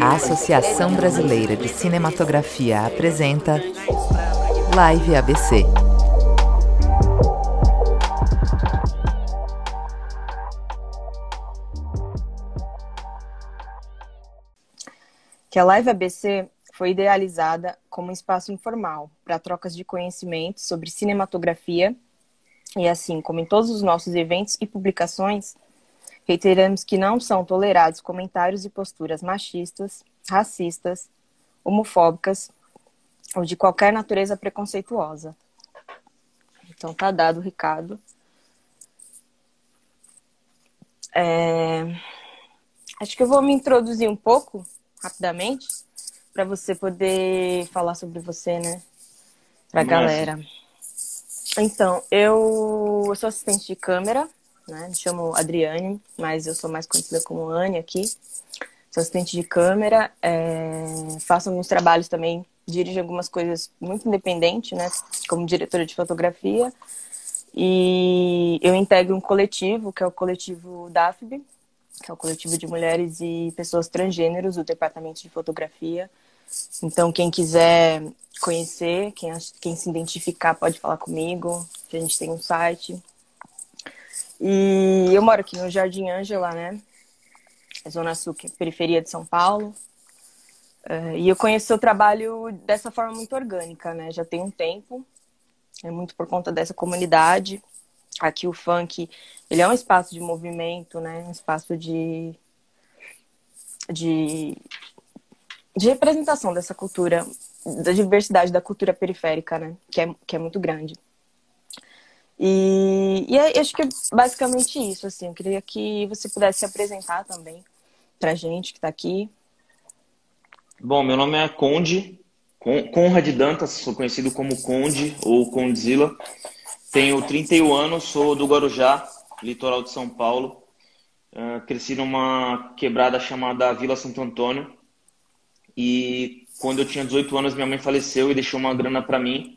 A Associação Brasileira de Cinematografia apresenta Live ABC. Que a Live ABC foi idealizada como um espaço informal para trocas de conhecimentos sobre cinematografia e assim como em todos os nossos eventos e publicações, reiteramos que não são tolerados comentários e posturas machistas, racistas, homofóbicas ou de qualquer natureza preconceituosa. Então tá dado o recado. É... Acho que eu vou me introduzir um pouco rapidamente para você poder falar sobre você, né? Para a galera. Então, eu, sou assistente de câmera, né? Me chamo Adriane, mas eu sou mais conhecida como Anne aqui. Sou assistente de câmera, é, faço alguns trabalhos também, dirijo algumas coisas muito independente, né? Como diretora de fotografia. E eu integro um coletivo, que é o coletivo DAFB, que é o coletivo de mulheres e pessoas transgêneros do departamento de fotografia. Então, quem quiser conhecer, quem, quem se identificar pode falar comigo, que a gente tem um site. E eu moro aqui no Jardim Ângela, né? Zona Sul, é periferia de São Paulo. Uh, e eu conheço seu trabalho dessa forma muito orgânica, né? Já tem um tempo, é muito por conta dessa comunidade. Aqui o funk, ele é um espaço de movimento, né? Um espaço de, de de representação dessa cultura, da diversidade da cultura periférica, né? Que é, que é muito grande. E, e é, acho que é basicamente isso, assim. Eu queria que você pudesse se apresentar também pra gente que está aqui. Bom, meu nome é Conde, Conrad Dantas, sou conhecido como Conde ou Condzilla. Tenho 31 anos, sou do Guarujá, litoral de São Paulo. Uh, cresci numa quebrada chamada Vila Santo Antônio, e quando eu tinha 18 anos, minha mãe faleceu e deixou uma grana para mim.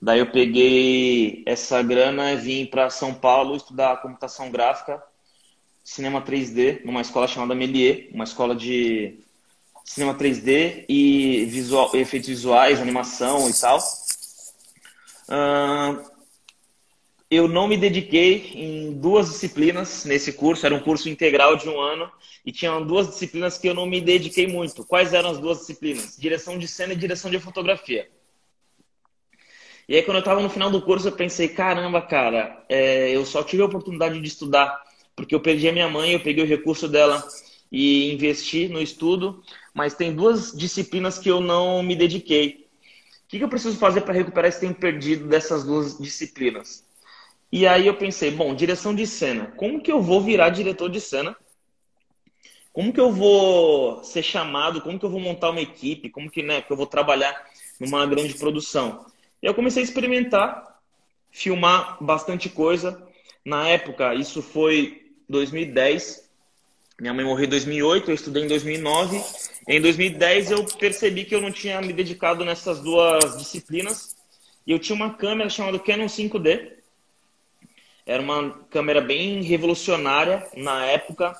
Daí eu peguei essa grana e vim para São Paulo estudar computação gráfica, cinema 3D, numa escola chamada Melier, uma escola de cinema 3D e visual, efeitos visuais, animação e tal. Uh, eu não me dediquei em duas disciplinas nesse curso, era um curso integral de um ano, e tinham duas disciplinas que eu não me dediquei muito. Quais eram as duas disciplinas? Direção de cena e direção de fotografia. E aí, quando eu estava no final do curso, eu pensei: caramba, cara, é, eu só tive a oportunidade de estudar porque eu perdi a minha mãe, eu peguei o recurso dela e investi no estudo, mas tem duas disciplinas que eu não me dediquei. O que, que eu preciso fazer para recuperar esse tempo perdido dessas duas disciplinas? E aí eu pensei, bom, direção de cena. Como que eu vou virar diretor de cena? Como que eu vou ser chamado? Como que eu vou montar uma equipe? Como que, né, que eu vou trabalhar numa grande produção? E eu comecei a experimentar, filmar bastante coisa. Na época, isso foi 2010. Minha mãe morreu em 2008, eu estudei em 2009. Em 2010 eu percebi que eu não tinha me dedicado nessas duas disciplinas. E eu tinha uma câmera chamada Canon 5D, era uma câmera bem revolucionária na época.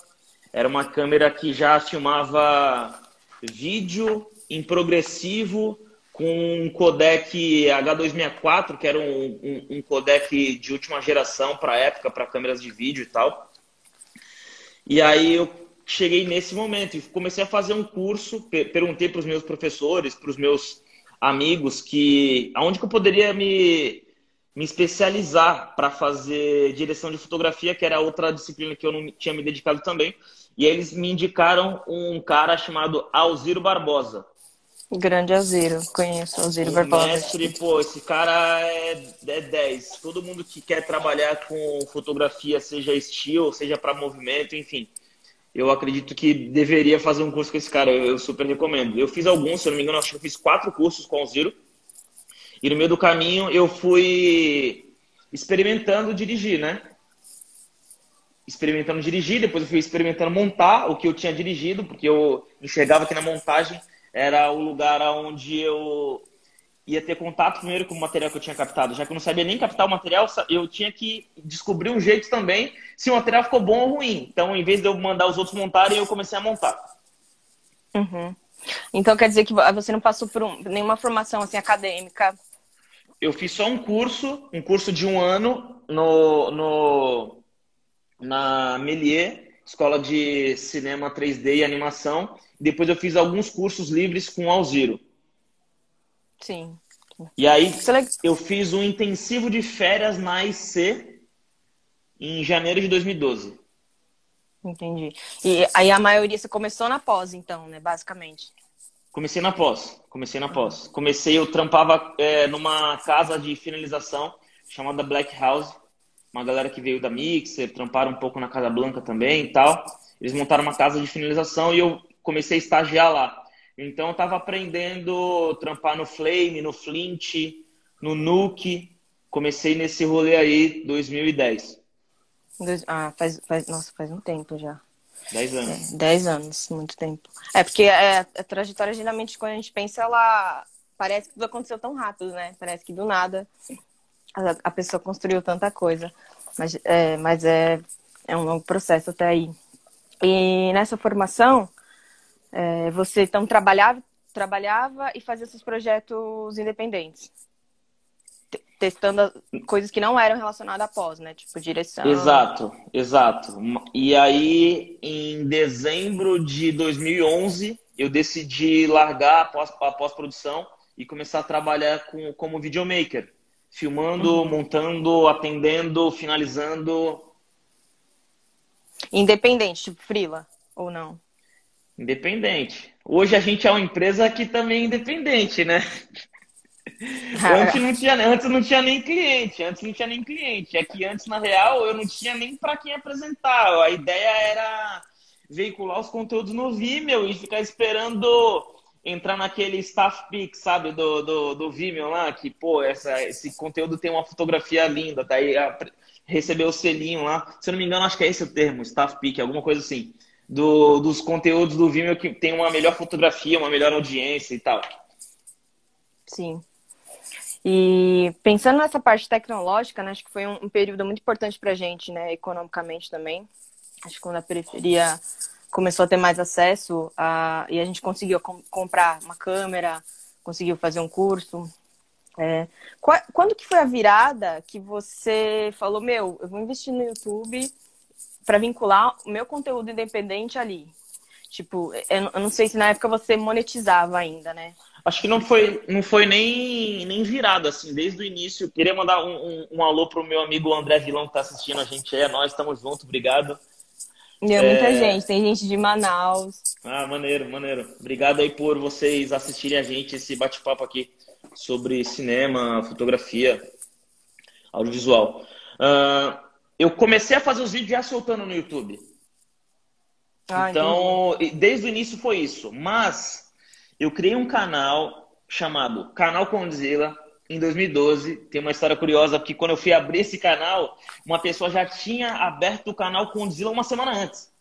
Era uma câmera que já filmava vídeo em progressivo com um codec H264, que era um, um, um codec de última geração para a época, para câmeras de vídeo e tal. E aí eu cheguei nesse momento e comecei a fazer um curso. Perguntei para os meus professores, para os meus amigos, que aonde que eu poderia me me especializar para fazer direção de fotografia, que era outra disciplina que eu não tinha me dedicado também. E eles me indicaram um cara chamado Alziro Barbosa. Grande Alziro, conheço Alziro Barbosa. Mestre, pô, esse cara é, é 10. Todo mundo que quer trabalhar com fotografia, seja estilo, seja para movimento, enfim. Eu acredito que deveria fazer um curso com esse cara, eu, eu super recomendo. Eu fiz alguns, se eu não me engano, acho que eu fiz quatro cursos com o Alziro e no meio do caminho eu fui experimentando dirigir, né? Experimentando dirigir, depois eu fui experimentando montar o que eu tinha dirigido, porque eu enxergava que na montagem era o lugar onde eu ia ter contato primeiro com o material que eu tinha captado. Já que eu não sabia nem captar o material, eu tinha que descobrir um jeito também se o material ficou bom ou ruim. Então, em vez de eu mandar os outros montarem, eu comecei a montar. Uhum. Então, quer dizer que você não passou por um, nenhuma formação assim acadêmica? Eu fiz só um curso, um curso de um ano no, no na Melier, Escola de Cinema 3D e Animação. Depois eu fiz alguns cursos livres com Alziro. Sim. E aí eu fiz um intensivo de férias na IC em janeiro de 2012. Entendi. E aí a maioria você começou na pós, então, né? Basicamente. Comecei na pós. Comecei na pós. Comecei, eu trampava é, numa casa de finalização chamada Black House. Uma galera que veio da Mixer, tramparam um pouco na Casa Blanca também e tal. Eles montaram uma casa de finalização e eu comecei a estagiar lá. Então eu estava aprendendo trampar no Flame, no Flint, no Nuke. Comecei nesse rolê aí 2010. Ah, faz, faz, nossa, faz um tempo já. Dez anos. Dez anos, muito tempo. É, porque é, a trajetória, geralmente, quando a gente pensa, ela parece que tudo aconteceu tão rápido, né? Parece que do nada a, a pessoa construiu tanta coisa. Mas é, mas é, é um longo processo até aí. E nessa formação, é, você então trabalhava, trabalhava e fazia seus projetos independentes. Testando coisas que não eram relacionadas à pós, né? Tipo direção. Exato, exato. E aí, em dezembro de 2011, eu decidi largar a pós-produção e começar a trabalhar com, como videomaker. Filmando, uhum. montando, atendendo, finalizando. Independente, tipo Frila, ou não? Independente. Hoje a gente é uma empresa que também é independente, né? Antes, não tinha, antes não tinha nem cliente, antes não tinha nem cliente. É que antes, na real, eu não tinha nem para quem apresentar. A ideia era veicular os conteúdos no Vimeo e ficar esperando entrar naquele staff pick, sabe, do, do, do Vimeo lá, que, pô, essa, esse conteúdo tem uma fotografia linda, daí receber o selinho lá. Se eu não me engano, acho que é esse o termo, staff pick, alguma coisa assim do, dos conteúdos do Vimeo que tem uma melhor fotografia, uma melhor audiência e tal. Sim. E pensando nessa parte tecnológica, né, acho que foi um, um período muito importante para a gente, né, economicamente também. Acho que quando a periferia começou a ter mais acesso a, e a gente conseguiu com, comprar uma câmera, conseguiu fazer um curso. É, quando que foi a virada que você falou, meu, eu vou investir no YouTube para vincular o meu conteúdo independente ali. Tipo, eu não sei se na época você monetizava ainda, né? Acho que não foi, não foi nem, nem virado, assim, desde o início. Queria mandar um, um, um alô pro meu amigo André Vilão que tá assistindo a gente. É, nós estamos juntos, obrigado. E é muita gente, tem gente de Manaus. Ah, maneiro, maneiro. Obrigado aí por vocês assistirem a gente esse bate-papo aqui sobre cinema, fotografia, audiovisual. Uh, eu comecei a fazer os vídeos já soltando no YouTube. Ah, então, entendi. desde o início foi isso. Mas eu criei um canal chamado Canal Condzilla em 2012. Tem uma história curiosa, porque quando eu fui abrir esse canal, uma pessoa já tinha aberto o canal Condzilla uma semana antes.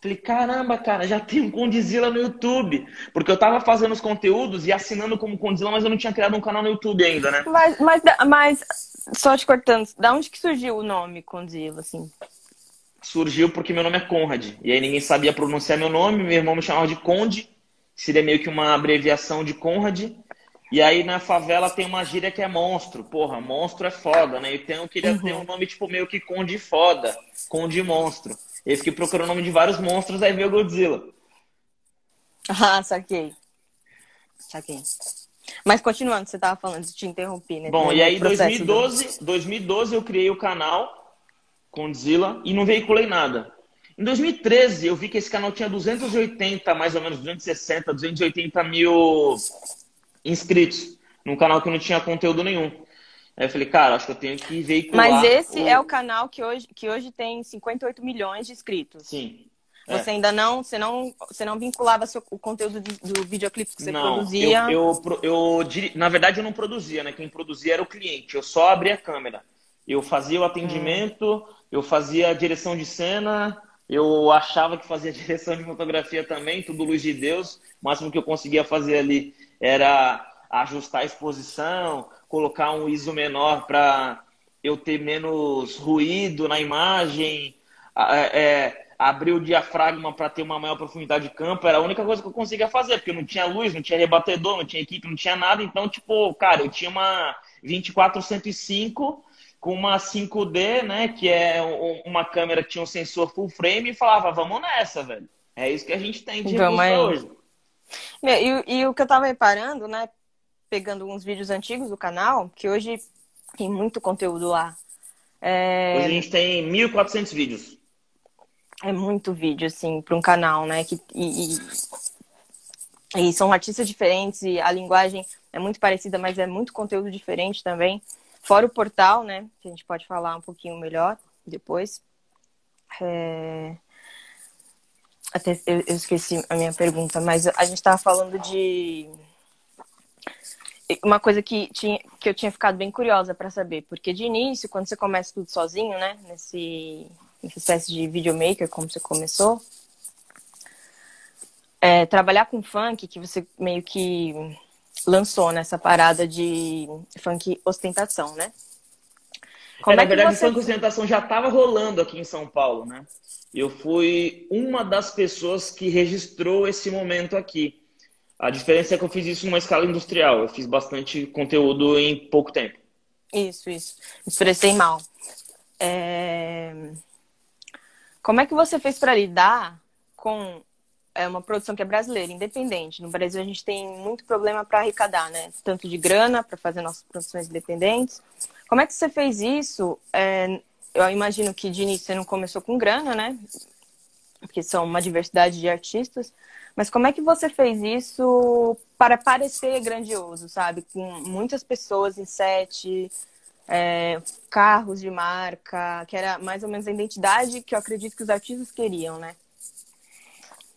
Falei, caramba, cara, já tem um Condzilla no YouTube. Porque eu tava fazendo os conteúdos e assinando como Condzilla, mas eu não tinha criado um canal no YouTube ainda, né? Mas, mas, mas só te cortando, da onde que surgiu o nome Condzilla, assim? Surgiu porque meu nome é Conrad. E aí ninguém sabia pronunciar meu nome, meu irmão me chamava de Conde, seria meio que uma abreviação de Conrad. E aí na favela tem uma gíria que é monstro. Porra, monstro é foda, né? Então eu queria uhum. ter um nome tipo meio que Conde foda, Conde monstro. Eu fiquei procurando o nome de vários monstros, aí veio o Godzilla. Ah, saquei. Saquei. Mas continuando, você estava falando, te interrompi, né? Bom, e aí em 2012, 2012 eu criei o canal Godzilla e não veiculei nada. Em 2013 eu vi que esse canal tinha 280, mais ou menos 260, 280 mil inscritos. Num canal que não tinha conteúdo nenhum. Aí eu falei, cara, acho que eu tenho que veicular. Mas esse o... é o canal que hoje, que hoje tem 58 milhões de inscritos. Sim. Você é. ainda não, você não, você não vinculava seu, o conteúdo do, do videoclipe que você não, produzia? Eu, eu, eu, na verdade, eu não produzia, né? Quem produzia era o cliente. Eu só abria a câmera. Eu fazia o atendimento, hum. eu fazia a direção de cena, eu achava que fazia direção de fotografia também, tudo luz de Deus. O máximo que eu conseguia fazer ali era ajustar a exposição, colocar um ISO menor para eu ter menos ruído na imagem, é, é, abrir o diafragma para ter uma maior profundidade de campo, era a única coisa que eu conseguia fazer, porque não tinha luz, não tinha rebatedor, não tinha equipe, não tinha nada. Então, tipo, cara, eu tinha uma 2405 com uma 5D, né, que é uma câmera que tinha um sensor full frame e falava, vamos nessa, velho. É isso que a gente tem de vamos hoje. E, e, o que eu tava reparando, né, pegando uns vídeos antigos do canal, que hoje tem muito conteúdo lá. É... Hoje a gente tem 1.400 vídeos. É muito vídeo, assim, para um canal, né? Que, e, e, e, são artistas diferentes e a linguagem é muito parecida, mas é muito conteúdo diferente também. Fora o portal, né? Que a gente pode falar um pouquinho melhor depois. É... Até eu, esqueci a minha pergunta, mas a gente estava falando de uma coisa que, tinha, que eu tinha ficado bem curiosa para saber, porque de início, quando você começa tudo sozinho, né, nesse, nessa espécie de videomaker, como você começou, é, trabalhar com funk, que você meio que lançou nessa parada de funk ostentação, né? Como é, na é verdade, você... funk ostentação já estava rolando aqui em São Paulo, né? Eu fui uma das pessoas que registrou esse momento aqui. A diferença é que eu fiz isso numa escala industrial. Eu fiz bastante conteúdo em pouco tempo. Isso, isso. Expressei mal. É... Como é que você fez para lidar com é, uma produção que é brasileira, independente? No Brasil a gente tem muito problema para arrecadar, né? Tanto de grana para fazer nossas produções independentes. Como é que você fez isso? É... Eu imagino que de início você não começou com grana, né? Porque são uma diversidade de artistas. Mas como é que você fez isso para parecer grandioso, sabe? Com muitas pessoas em set, é, carros de marca, que era mais ou menos a identidade que eu acredito que os artistas queriam, né?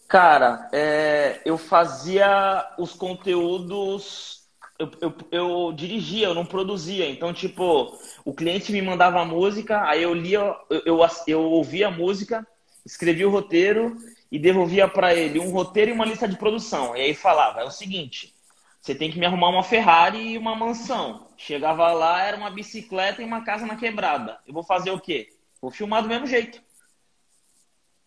Cara, é, eu fazia os conteúdos, eu, eu, eu, dirigia, eu não produzia. Então, tipo, o cliente me mandava a música, aí eu lia, eu, eu, eu ouvia a música, escrevia o roteiro e devolvia para ele um roteiro e uma lista de produção. E aí falava: é o seguinte, você tem que me arrumar uma Ferrari e uma mansão. Chegava lá, era uma bicicleta e uma casa na quebrada. Eu vou fazer o quê? Vou filmar do mesmo jeito.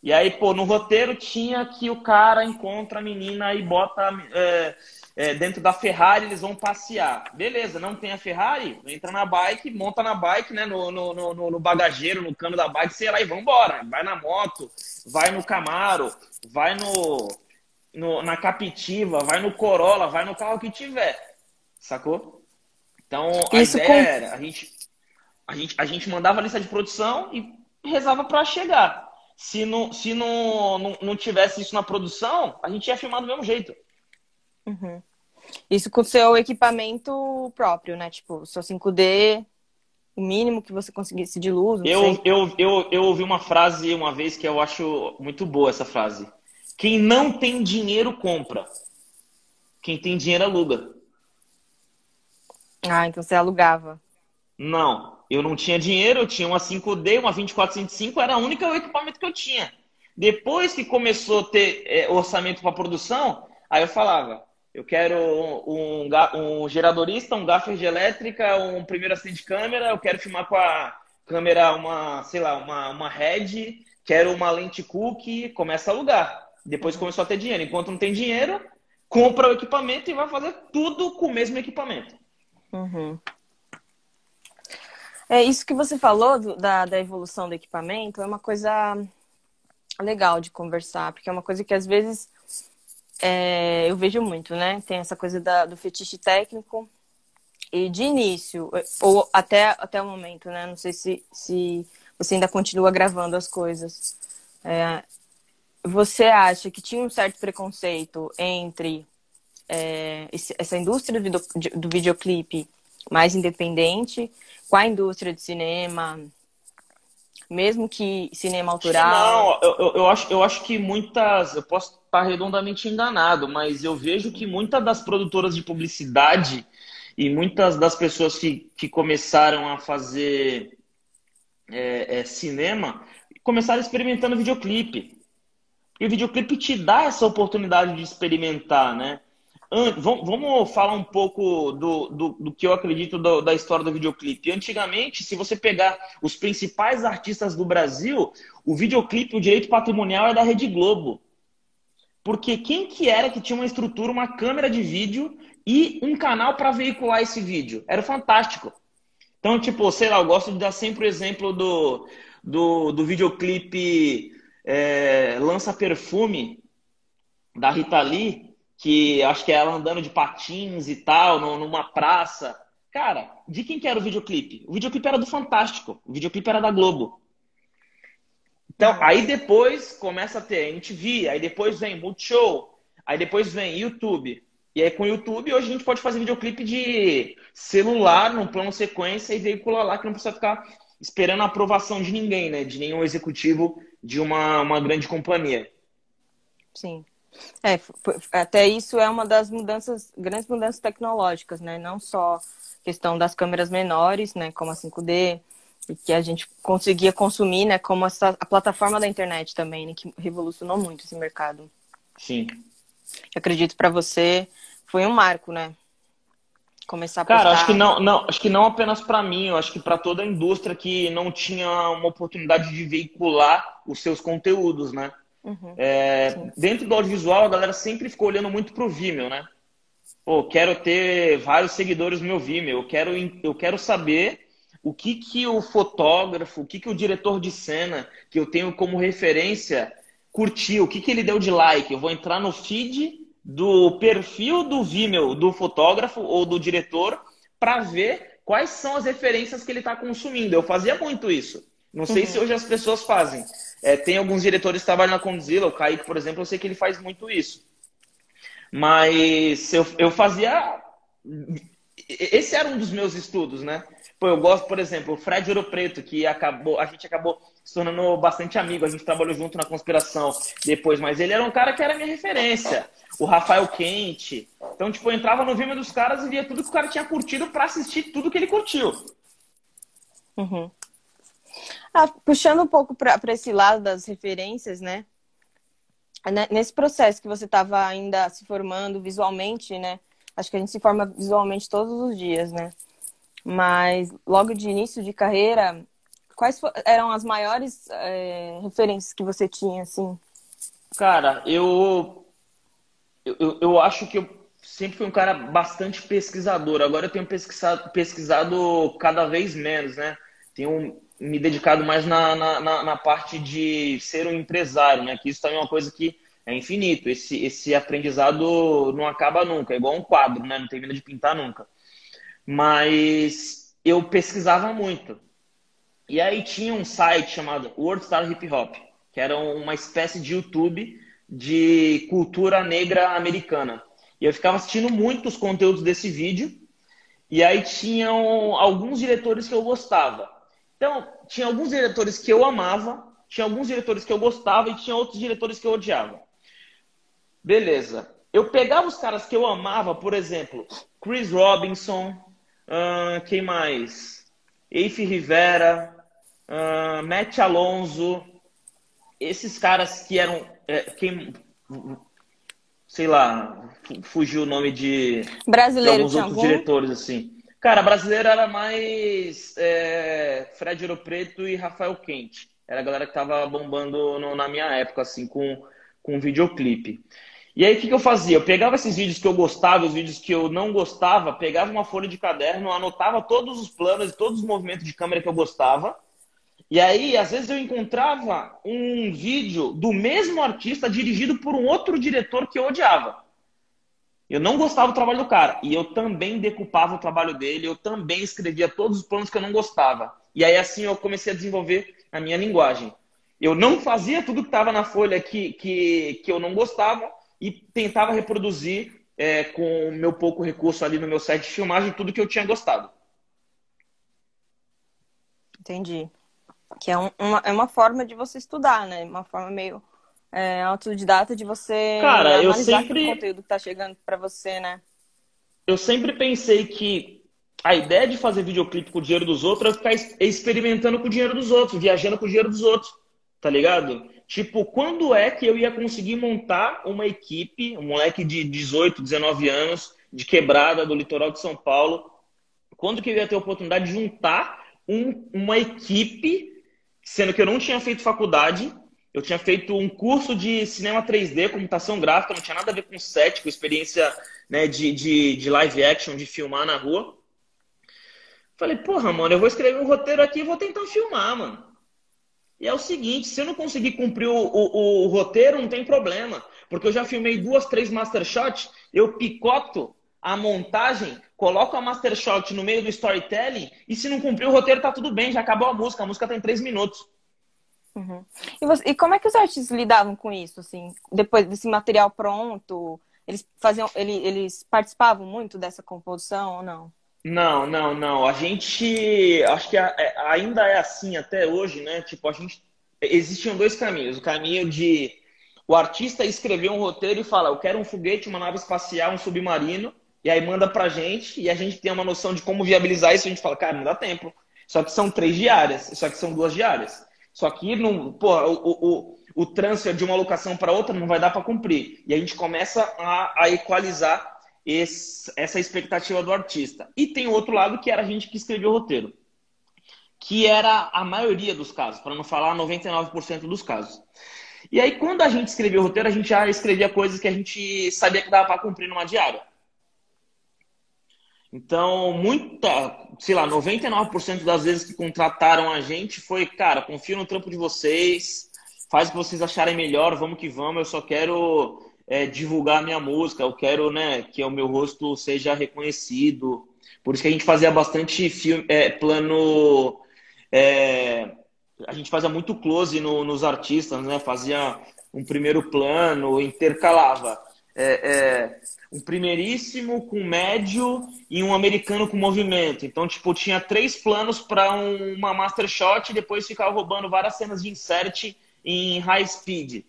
E aí, pô, no roteiro tinha que o cara encontra a menina e bota é, é, dentro da Ferrari, eles vão passear. Beleza, não tem a Ferrari? Entra na bike, monta na bike, né? No, no, no, no bagageiro, no cano da bike, sei lá, e vambora. Vai na moto, vai no Camaro, vai no, no, na Capitiva, vai no Corolla, vai no carro que tiver. Sacou? Então, a Isso ideia com... era, a gente, a, gente, a gente mandava a lista de produção e rezava para chegar. Se, não, se não, não, não tivesse isso na produção, a gente ia filmar do mesmo jeito. Uhum. Isso com o seu equipamento próprio, né? Tipo, seu 5D, o mínimo que você conseguisse de luz. Eu, eu, eu, eu ouvi uma frase uma vez que eu acho muito boa essa frase. Quem não tem dinheiro, compra. Quem tem dinheiro, aluga. Ah, então você alugava. Não, eu não tinha dinheiro, eu tinha uma 5D, uma 2405, era a única equipamento que eu tinha. Depois que começou a ter é, orçamento para produção, aí eu falava, eu quero um, um, um geradorista, um gaffer de elétrica, um primeiro assistente de câmera, eu quero filmar com a câmera, uma, sei lá, uma, uma head, quero uma lente cookie, começa a alugar. Depois começou a ter dinheiro. Enquanto não tem dinheiro, compra o equipamento e vai fazer tudo com o mesmo equipamento. Uhum. É isso que você falou do, da, da evolução do equipamento, é uma coisa legal de conversar, porque é uma coisa que às vezes é, eu vejo muito, né? Tem essa coisa da, do fetiche técnico. E de início, ou até, até o momento, né? Não sei se, se você ainda continua gravando as coisas. É, você acha que tinha um certo preconceito entre é, essa indústria do, do videoclipe mais independente com a indústria de cinema, mesmo que cinema autoral? Não, eu, eu, acho, eu acho que muitas. Eu posso estar redondamente enganado, mas eu vejo que muitas das produtoras de publicidade e muitas das pessoas que, que começaram a fazer é, é, cinema começaram experimentando videoclipe. E o videoclipe te dá essa oportunidade de experimentar, né? Vamos falar um pouco do, do, do que eu acredito do, da história do videoclipe. Antigamente, se você pegar os principais artistas do Brasil, o videoclipe, o direito patrimonial é da Rede Globo. Porque quem que era que tinha uma estrutura, uma câmera de vídeo e um canal para veicular esse vídeo? Era fantástico. Então, tipo, sei lá, eu gosto de dar sempre o exemplo do, do, do videoclipe é, Lança Perfume, da Rita Lee, que acho que é ela andando de patins e tal, numa praça. Cara, de quem que era o videoclipe? O videoclipe era do Fantástico, o videoclipe era da Globo. Então, aí depois começa a ter MTV, aí depois vem Multishow, aí depois vem YouTube. E aí com o YouTube, hoje a gente pode fazer videoclipe de celular, num plano sequência, e veicular lá, que não precisa ficar esperando a aprovação de ninguém, né? De nenhum executivo de uma, uma grande companhia. Sim. É, até isso é uma das mudanças, grandes mudanças tecnológicas, né? Não só questão das câmeras menores, né, como a 5D, e que a gente conseguia consumir, né, como essa, a plataforma da internet também, né, que revolucionou muito esse mercado. Sim. Eu acredito para você foi um marco, né? Começar a Cara, acho que não, não, acho que não apenas para mim, eu acho que para toda a indústria que não tinha uma oportunidade de veicular os seus conteúdos, né? Uhum. É, dentro do audiovisual, a galera sempre ficou olhando muito pro Vimeo, né? Pô, quero ter vários seguidores no meu Vimeo, eu quero, eu quero saber o que, que o fotógrafo, o que, que o diretor de cena, que eu tenho como referência, curtiu, o que, que ele deu de like. Eu vou entrar no feed do perfil do Vimeo do fotógrafo ou do diretor para ver quais são as referências que ele está consumindo. Eu fazia muito isso. Não sei uhum. se hoje as pessoas fazem. É, tem alguns diretores que trabalham na Condzilla, o Kaique, por exemplo, eu sei que ele faz muito isso. Mas eu, eu fazia. Esse era um dos meus estudos, né? Pô, eu gosto, por exemplo, o Fred Ouro Preto, que acabou, a gente acabou se tornando bastante amigo, a gente trabalhou junto na conspiração depois, mas ele era um cara que era minha referência. O Rafael Quente. Então, tipo, eu entrava no Vimeo dos caras e via tudo que o cara tinha curtido para assistir tudo que ele curtiu. Uhum. Ah, puxando um pouco para esse lado das referências, né? Nesse processo que você estava ainda se formando visualmente, né? Acho que a gente se forma visualmente todos os dias, né? Mas logo de início de carreira, quais eram as maiores é, referências que você tinha, assim? Cara, eu, eu, eu acho que eu sempre fui um cara bastante pesquisador. Agora eu tenho pesquisado, pesquisado cada vez menos, né? Tenho me dedicado mais na, na, na, parte de ser um empresário, né? Que isso também é uma coisa que é infinito. Esse, esse aprendizado não acaba nunca, é igual um quadro, né? Não termina de pintar nunca. Mas eu pesquisava muito. E aí tinha um site chamado World Star Hip Hop, que era uma espécie de YouTube de cultura negra americana. E eu ficava assistindo muitos conteúdos desse vídeo. E aí tinham alguns diretores que eu gostava. Então, tinha alguns diretores que eu amava, tinha alguns diretores que eu gostava e tinha outros diretores que eu odiava. Beleza. Eu pegava os caras que eu amava, por exemplo, Chris Robinson, uh, quem mais? Eife Rivera, uh, Matt Alonso, esses caras que eram. É, quem, sei lá, fugiu o nome de, Brasileiro de alguns outros algum? diretores, assim. Cara, brasileiro era mais é, Fred Ouro Preto e Rafael Quente. Era a galera que tava bombando no, na minha época, assim, com, com videoclipe. E aí, o que, que eu fazia? Eu pegava esses vídeos que eu gostava, os vídeos que eu não gostava, pegava uma folha de caderno, anotava todos os planos e todos os movimentos de câmera que eu gostava. E aí, às vezes, eu encontrava um vídeo do mesmo artista dirigido por um outro diretor que eu odiava. Eu não gostava do trabalho do cara. E eu também decupava o trabalho dele, eu também escrevia todos os planos que eu não gostava. E aí assim eu comecei a desenvolver a minha linguagem. Eu não fazia tudo que estava na folha que, que, que eu não gostava e tentava reproduzir é, com o meu pouco recurso ali no meu set de filmagem tudo que eu tinha gostado. Entendi. Que é, um, uma, é uma forma de você estudar, né? Uma forma meio é, autodidata de você Cara, eu sempre... o conteúdo que tá chegando para você, né? Eu sempre pensei que a ideia de fazer videoclipe com o dinheiro dos outros é ficar experimentando com o dinheiro dos outros, viajando com o dinheiro dos outros, tá ligado? Tipo, quando é que eu ia conseguir montar uma equipe, um moleque de 18, 19 anos, de quebrada do litoral de São Paulo, quando que eu ia ter a oportunidade de juntar um, uma equipe, sendo que eu não tinha feito faculdade, eu tinha feito um curso de cinema 3D, computação gráfica, não tinha nada a ver com set, com experiência né, de, de, de live action, de filmar na rua. Falei, porra, mano, eu vou escrever um roteiro aqui e vou tentar filmar, mano. E é o seguinte, se eu não conseguir cumprir o, o, o, roteiro, não tem problema. Porque eu já filmei duas, três master shots, eu picoto a montagem, coloco a master shot no meio do storytelling, e se não cumprir o roteiro, tá tudo bem, já acabou a música. A música tem três minutos. Uhum. E, você, e, como é que os artistas lidavam com isso, assim? Depois desse material pronto, eles faziam, eles, eles participavam muito dessa composição ou não? Não, não, não. A gente, acho que é, ainda é assim até hoje, né? Tipo, a gente existiam dois caminhos. O caminho de o artista escrever um roteiro e falar, eu quero um foguete, uma nave espacial, um submarino, e aí manda pra gente, e a gente tem uma noção de como viabilizar isso, a gente fala, cara, não dá tempo. Só que são três diárias, só que são duas diárias. Só que não, pô, o, o, o transfer de uma locação para outra não vai dar para cumprir. E a gente começa a, a equalizar esse, essa expectativa do artista. E tem o outro lado que era a gente que escreveu o roteiro, que era a maioria dos casos, para não falar 99% dos casos. E aí, quando a gente escrevia o roteiro, a gente já escrevia coisas que a gente sabia que dava para cumprir numa diária. Então, muita, sei lá, 99% das vezes que contrataram a gente foi, cara, confio no trampo de vocês, faz o que vocês acharem melhor, vamos que vamos, eu só quero é, divulgar minha música, eu quero né, que o meu rosto seja reconhecido. Por isso que a gente fazia bastante filme, é, plano. É, a gente fazia muito close no, nos artistas, né? Fazia um primeiro plano, intercalava. É, é, um primeiríssimo com médio e um americano com movimento. Então, tipo, tinha três planos para um, uma master shot e depois ficava roubando várias cenas de insert em high speed.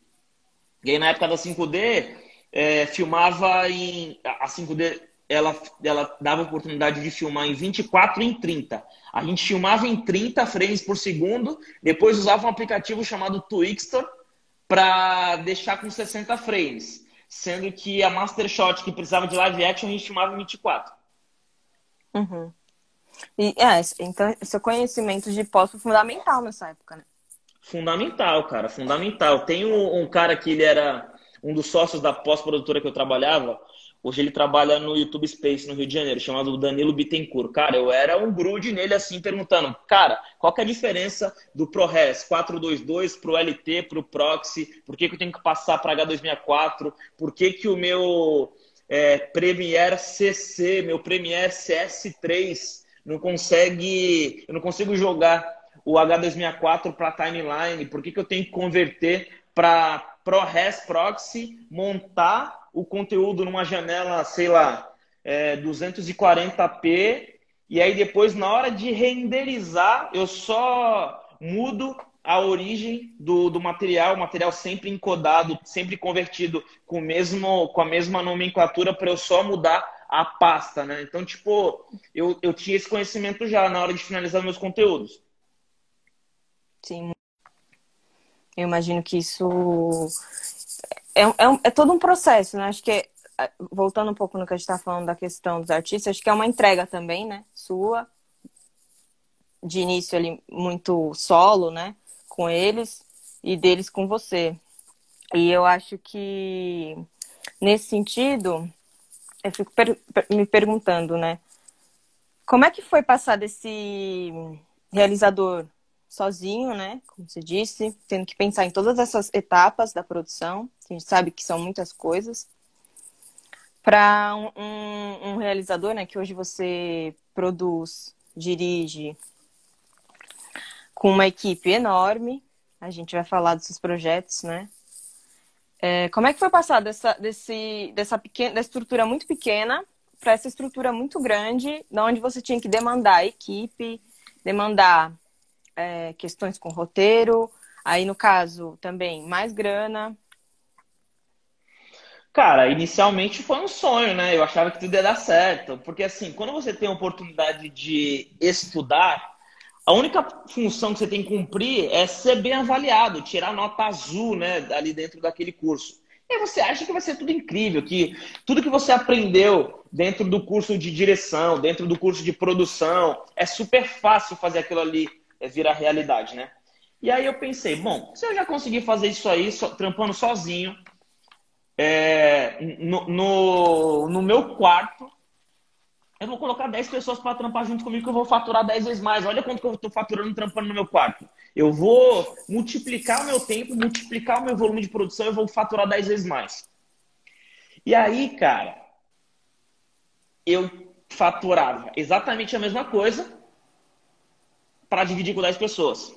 E aí, na época da 5D, é, filmava em. A 5D ela, ela dava oportunidade de filmar em 24 e em 30. A gente filmava em 30 frames por segundo, depois usava um aplicativo chamado Twixtor para deixar com 60 frames. Sendo que a Master Shot, que precisava de live action, a gente filmava em 24. Uhum. E, é, então, seu conhecimento de pós foi fundamental nessa época, né? Fundamental, cara, fundamental. Tem um, um cara que ele era um dos sócios da pós-produtora que eu trabalhava. Hoje ele trabalha no YouTube Space, no Rio de Janeiro, chamado Danilo Bittencourt. Cara, eu era um grude nele assim, perguntando, cara, qual é a diferença do ProRes 422 pro LT, pro Proxy? Por que, que eu tenho que passar para H264? Por que, que o meu é, Premiere CC, meu Premiere CS3 não consegue, eu não consigo jogar o H264 para timeline? Por que, que eu tenho que converter para ProRes Proxy, montar o conteúdo numa janela, sei lá, é, 240p, e aí depois, na hora de renderizar, eu só mudo a origem do, do material, o material sempre encodado, sempre convertido com, mesmo, com a mesma nomenclatura para eu só mudar a pasta, né? Então, tipo, eu, eu tinha esse conhecimento já na hora de finalizar meus conteúdos. Sim. Eu imagino que isso é, é, é todo um processo, né? Acho que, é, voltando um pouco no que a gente está falando da questão dos artistas, acho que é uma entrega também, né? Sua, de início ali, muito solo, né? Com eles e deles com você. E eu acho que, nesse sentido, eu fico per me perguntando, né? Como é que foi passar desse realizador sozinho, né? Como você disse, tendo que pensar em todas essas etapas da produção, a gente sabe que são muitas coisas. Para um, um, realizador, né, que hoje você produz, dirige com uma equipe enorme, a gente vai falar desses projetos, né? É, como é que foi passar dessa, desse, dessa, pequena, dessa estrutura muito pequena para essa estrutura muito grande, onde você tinha que demandar a equipe, demandar é, questões com roteiro, aí no caso também mais grana. Cara, inicialmente foi um sonho, né? Eu achava que tudo ia dar certo, porque assim, quando você tem a oportunidade de estudar, a única função que você tem que cumprir é ser bem avaliado, tirar nota azul, né, ali dentro daquele curso. E você acha que vai ser tudo incrível, que tudo que você aprendeu dentro do curso de direção, dentro do curso de produção, é super fácil fazer aquilo ali é, virar realidade, né? E aí eu pensei, bom, se eu já consegui fazer isso aí, trampando sozinho, é, no, no, no meu quarto, eu vou colocar 10 pessoas para trampar junto comigo que eu vou faturar 10 vezes mais. Olha quanto que eu estou faturando trampando no meu quarto. Eu vou multiplicar o meu tempo, multiplicar o meu volume de produção, eu vou faturar 10 vezes mais. E aí, cara, eu faturava exatamente a mesma coisa para dividir com 10 pessoas.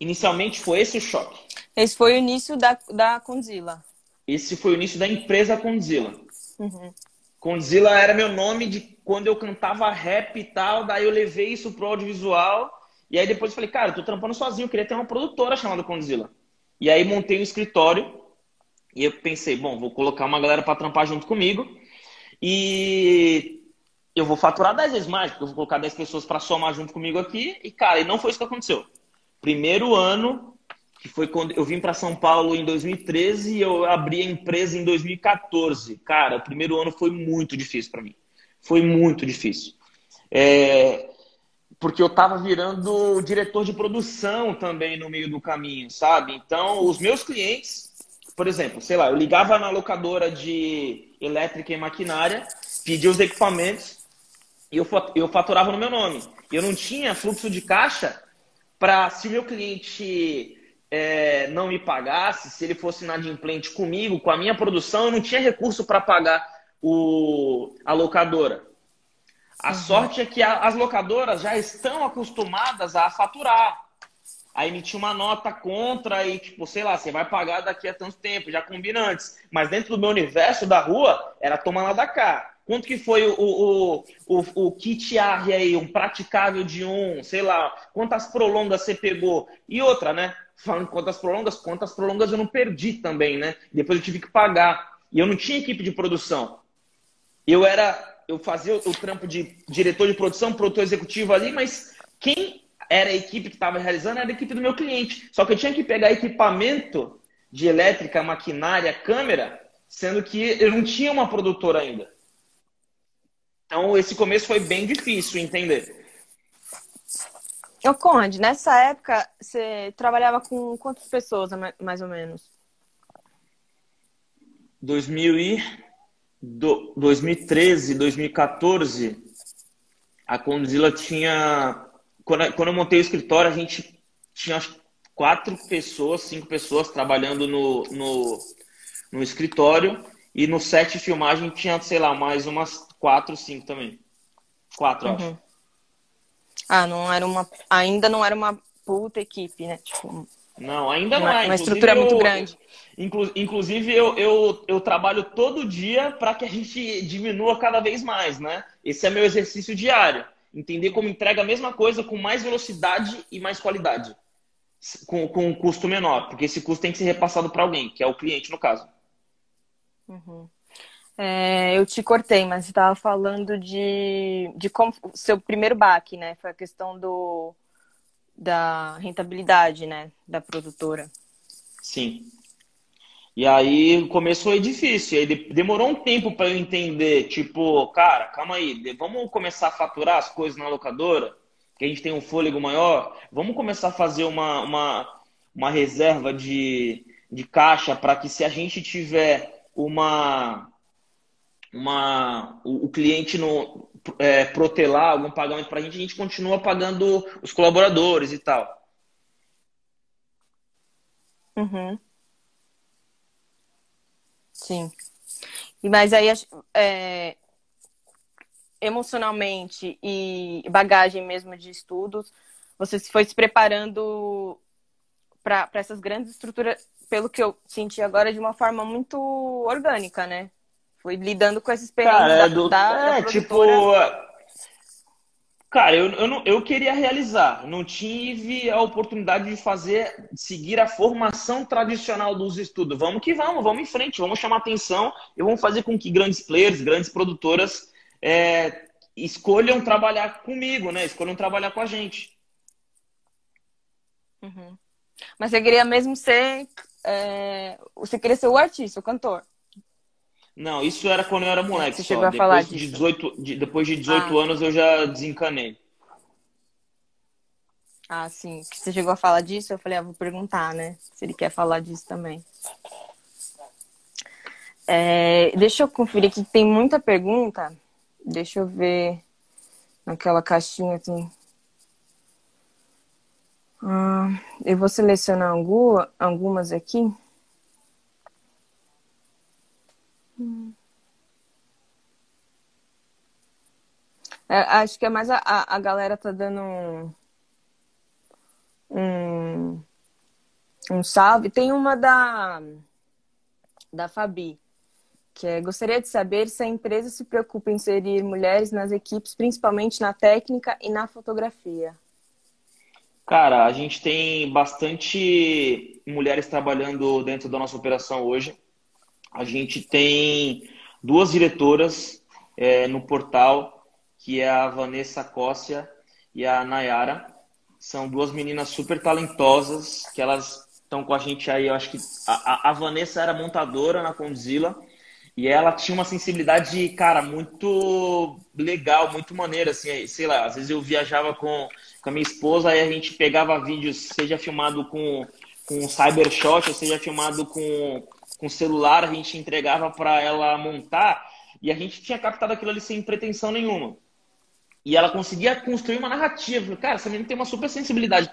Inicialmente foi esse o choque. Esse foi o início da, da Condzilla. Esse foi o início da empresa Condzilla. Uhum. Condzilla era meu nome de quando eu cantava rap e tal, daí eu levei isso pro audiovisual. E aí depois eu falei, cara, eu tô trampando sozinho, eu queria ter uma produtora chamada Condzilla. E aí montei um escritório e eu pensei, bom, vou colocar uma galera para trampar junto comigo e eu vou faturar 10 vezes mais, porque eu vou colocar 10 pessoas para somar junto comigo aqui. E cara, e não foi isso que aconteceu. Primeiro ano que foi quando eu vim para São Paulo em 2013 e eu abri a empresa em 2014. Cara, o primeiro ano foi muito difícil para mim. Foi muito difícil. É... Porque eu estava virando diretor de produção também no meio do caminho, sabe? Então, os meus clientes, por exemplo, sei lá, eu ligava na locadora de elétrica e maquinária, pedia os equipamentos e eu faturava no meu nome. Eu não tinha fluxo de caixa para, se o meu cliente é, não me pagasse, se ele fosse inadimplente comigo, com a minha produção, eu não tinha recurso para pagar o, a locadora. A uhum. sorte é que a, as locadoras já estão acostumadas a faturar, a emitir uma nota contra e, tipo, sei lá, você vai pagar daqui a tanto tempo, já combina antes. Mas dentro do meu universo da rua, era tomar lá da cá. Quanto que foi o, o, o, o kit AR aí, um praticável de um, sei lá, quantas prolongas você pegou? E outra, né? falando quantas prolongas, quantas prolongas eu não perdi também, né? Depois eu tive que pagar. E eu não tinha equipe de produção. Eu era, eu fazia o trampo de diretor de produção, produtor executivo ali, mas quem era a equipe que estava realizando era a equipe do meu cliente. Só que eu tinha que pegar equipamento de elétrica, maquinária, câmera, sendo que eu não tinha uma produtora ainda. Então, esse começo foi bem difícil entender. Ô, Conde, nessa época você trabalhava com quantas pessoas, mais ou menos? 2000 e... Do... 2013, 2014, a Condzilla tinha. Quando, quando eu montei o escritório, a gente tinha quatro pessoas, cinco pessoas trabalhando no, no, no escritório. E no set de filmagem tinha, sei lá, mais umas quatro, cinco também. Quatro, uhum. acho. Ah, não era uma. Ainda não era uma puta equipe, né? Tipo, não, ainda não é. Uma estrutura eu, muito grande. Inclu, inclusive, eu, eu, eu trabalho todo dia para que a gente diminua cada vez mais, né? Esse é meu exercício diário. Entender como entrega a mesma coisa com mais velocidade e mais qualidade. Com, com um custo menor. Porque esse custo tem que ser repassado para alguém, que é o cliente, no caso. Uhum. É, eu te cortei, mas você estava falando de, de como seu primeiro baque, né? Foi a questão do, da rentabilidade, né? Da produtora. Sim. E aí começou a difícil. Aí demorou um tempo para eu entender, tipo, cara, calma aí, vamos começar a faturar as coisas na locadora, que a gente tem um fôlego maior. Vamos começar a fazer uma, uma, uma reserva de, de caixa para que se a gente tiver uma uma, o, o cliente no, é, protelar algum pagamento para a gente, a gente continua pagando os colaboradores e tal. Uhum. Sim. E mas aí é, emocionalmente e bagagem mesmo de estudos, você foi se preparando para essas grandes estruturas, pelo que eu senti agora, de uma forma muito orgânica, né? Foi lidando com essa experiência cara, é do, da, é, da tipo. Cara, eu, eu, não, eu queria realizar. Não tive a oportunidade de fazer, de seguir a formação tradicional dos estudos. Vamos que vamos, vamos em frente, vamos chamar atenção e vamos fazer com que grandes players, grandes produtoras é, escolham trabalhar comigo, né? Escolham trabalhar com a gente. Uhum. Mas você queria mesmo ser. É... Você queria ser o artista, o cantor? Não, isso era quando eu era moleque. Você só. chegou a depois falar de disso? 18, de, depois de 18 Ah. anos eu já desencanei. Ah, sim. Que Você chegou a falar disso? Eu falei, ah, vou perguntar, né? Se ele quer falar disso também. É, deixa eu conferir aqui, que tem muita pergunta. Deixa eu ver naquela caixinha aqui. Ah, eu vou selecionar algu- algumas aqui. É, acho que é mais a, a, a galera tá dando um, um, um salve. Tem uma da, da Fabi, que é gostaria de saber se a empresa se preocupa em inserir mulheres nas equipes, principalmente na técnica e na fotografia. Cara, a gente tem bastante mulheres trabalhando dentro da nossa operação hoje. A gente tem duas diretoras é, no portal, que é a Vanessa Cóssia e a Nayara. São duas meninas super talentosas, que elas estão com a gente aí. Eu acho que a, a- Vanessa era montadora na Condzilla e ela tinha uma sensibilidade, cara, muito legal, muito maneira, assim, sei lá, às vezes eu viajava com, com a minha esposa, aí a gente pegava vídeos, seja filmado com, com Cybershot, ou seja filmado com, com celular, a gente entregava para ela montar, e a gente tinha captado aquilo ali sem pretensão nenhuma. E ela conseguia construir uma narrativa. Cara, essa menina tem uma super sensibilidade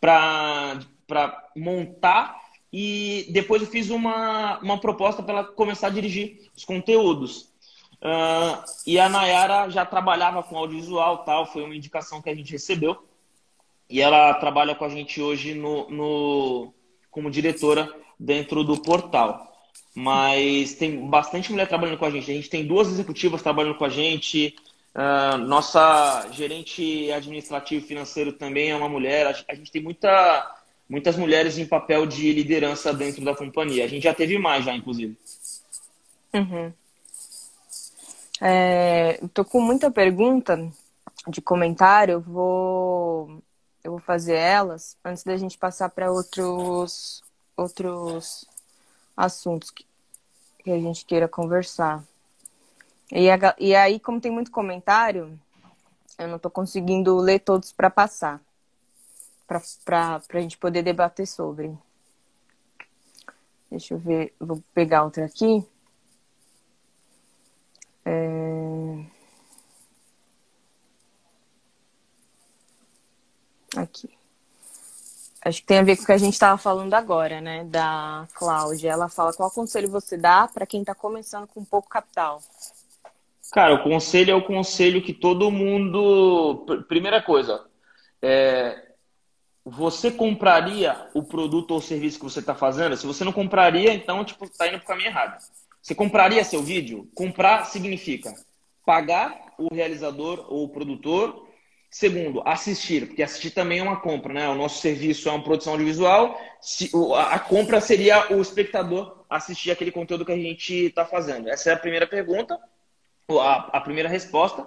para montar. E depois eu fiz uma, uma proposta para ela começar a dirigir os conteúdos. Ah, e a Nayara já trabalhava com audiovisual tal, foi uma indicação que a gente recebeu. E ela trabalha com a gente hoje no, no, como diretora dentro do portal. Mas tem bastante mulher trabalhando com a gente. A gente tem duas executivas trabalhando com a gente. Ah, nossa gerente administrativo financeiro também é uma mulher. A- gente tem muita, muitas mulheres em papel de liderança dentro da companhia. A gente já teve mais, já, inclusive. Uhum. É, com muita pergunta de comentário, vou, eu vou fazer elas antes da gente passar para outros, outros assuntos que, que a gente queira conversar. E, a e aí, como tem muito comentário, eu não tô conseguindo ler todos para passar, para a gente poder debater sobre. Deixa eu ver, vou pegar outra aqui. É, Aqui. Acho que tem a ver com o que a gente estava falando agora, né? Da Cláudia. Ela fala qual conselho você dá para quem está começando com pouco capital. Cara, o conselho é o conselho que todo mundo. Pr- Primeira coisa, é, você compraria o produto ou serviço que você está fazendo? Se você não compraria, então tipo tá indo pro caminho errado. Você compraria seu vídeo? Comprar significa pagar o realizador ou o produtor. Segundo, assistir, porque assistir também é uma compra, né? O nosso serviço é uma produção audiovisual. Se- a compra seria o espectador assistir aquele conteúdo que a gente está fazendo. Essa é a primeira pergunta a, a primeira resposta.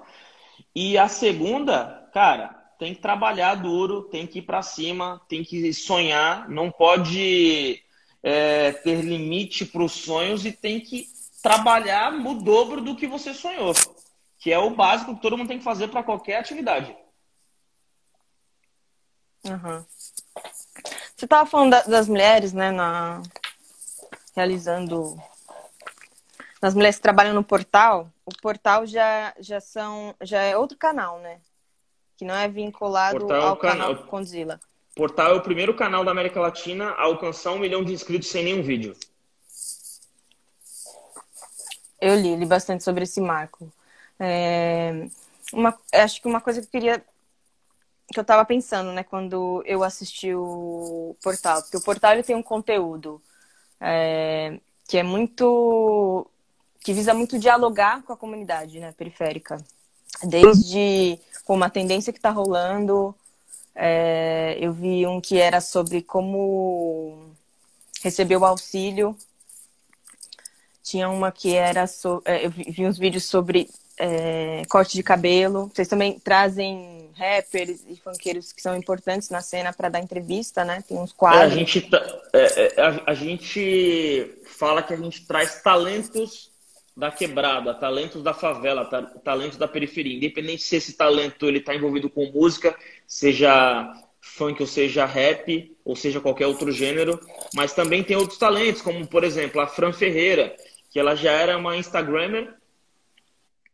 E a segunda, cara, tem que trabalhar duro, tem que ir para cima, tem que sonhar, não pode é, ter limite para os sonhos e tem que trabalhar o dobro do que você sonhou, que é o básico que todo mundo tem que fazer para qualquer atividade. Uhum. Você estava falando da- das mulheres, né? Na... Realizando. Das mulheres que trabalham no portal. O portal já, já são. Já é outro canal, né? Que não é vinculado Portal é ao canal canal- Condzilla. Portal é o primeiro canal da América Latina a alcançar um milhão de inscritos sem nenhum vídeo. Eu li, li bastante sobre esse marco. É, uma, acho que uma coisa que eu queria. Que eu tava pensando, né, quando eu assisti o portal. Porque o portal ele tem um conteúdo é, que é muito. que visa muito dialogar com a comunidade, né, periférica. Desde como a tendência que tá rolando. é, eu vi um que era sobre como receber o auxílio tinha uma que era é, eu vi uns vídeos sobre é, corte de cabelo. Vocês também trazem rappers e funkeiros que são importantes na cena para dar entrevista, né? Tem uns quadros. É, a, gente, tá, é, é, a, a, gente fala que a gente traz talentos da quebrada, talentos da favela, talentos da periferia. Independente se esse talento ele está envolvido com música, seja funk ou seja rap, ou seja qualquer outro gênero, mas também tem outros talentos, como por exemplo a Fran Ferreira, que ela já era uma Instagrammer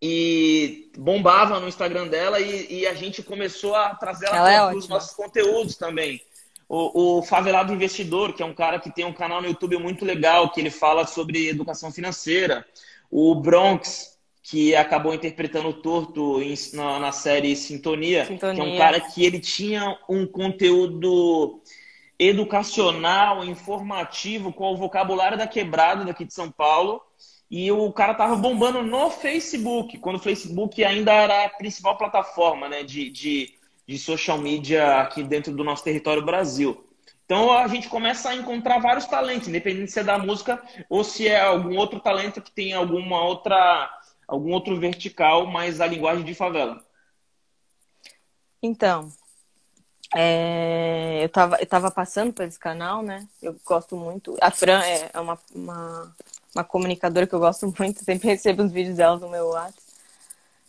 e bombava no Instagram dela e, e a gente começou a trazer ela, ela para é os nossos conteúdos também. O, o, Favelado Investidor, que é um cara que tem um canal no YouTube muito legal, que ele fala sobre educação financeira. O Bronx, que acabou interpretando o Torto em, na, na, série Sintonia, Sintonia, que é um cara que ele tinha um conteúdo educacional, informativo, com o vocabulário da quebrada daqui de São Paulo e o cara tava bombando no Facebook, quando o Facebook ainda era a principal plataforma né, de, de, de social media aqui dentro do nosso território Brasil. Então a gente começa a encontrar vários talentos, independente se é da música ou se é algum outro talento que tem alguma outra, algum outro vertical, mas a linguagem de favela. Então, é, eu, tava, eu tava passando por esse canal, né? Eu gosto muito. A Fran é, é uma, uma uma comunicadora que eu gosto muito, sempre recebo os vídeos dela no meu WhatsApp.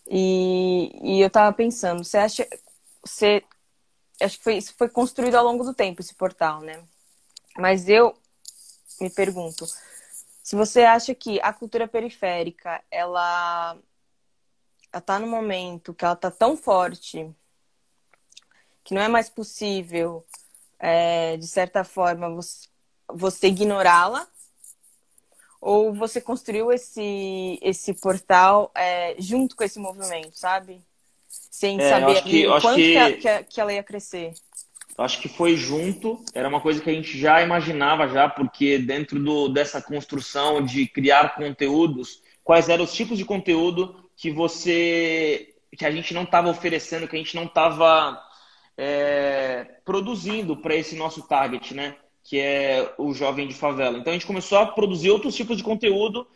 E, e eu tava pensando, você acha. Você, acho que foi, isso foi construído ao longo do tempo, esse portal, né? Mas eu me pergunto, se você acha que a cultura periférica, ela, ela tá no momento que ela tá tão forte que não é mais possível, é, de certa forma, você, você ignorá-la ou você construiu esse, esse portal é, junto com esse movimento, sabe? Sem é, saber que, quanto que... Que, que, ela ia crescer. Acho que foi junto, era uma coisa que a gente já imaginava já, porque dentro do, dessa construção de criar conteúdos, quais eram os tipos de conteúdo que você que a gente não estava oferecendo, que a gente não estava é, produzindo para esse nosso target, né? Que é o jovem de favela. Então a gente começou a produzir outros tipos de conteúdo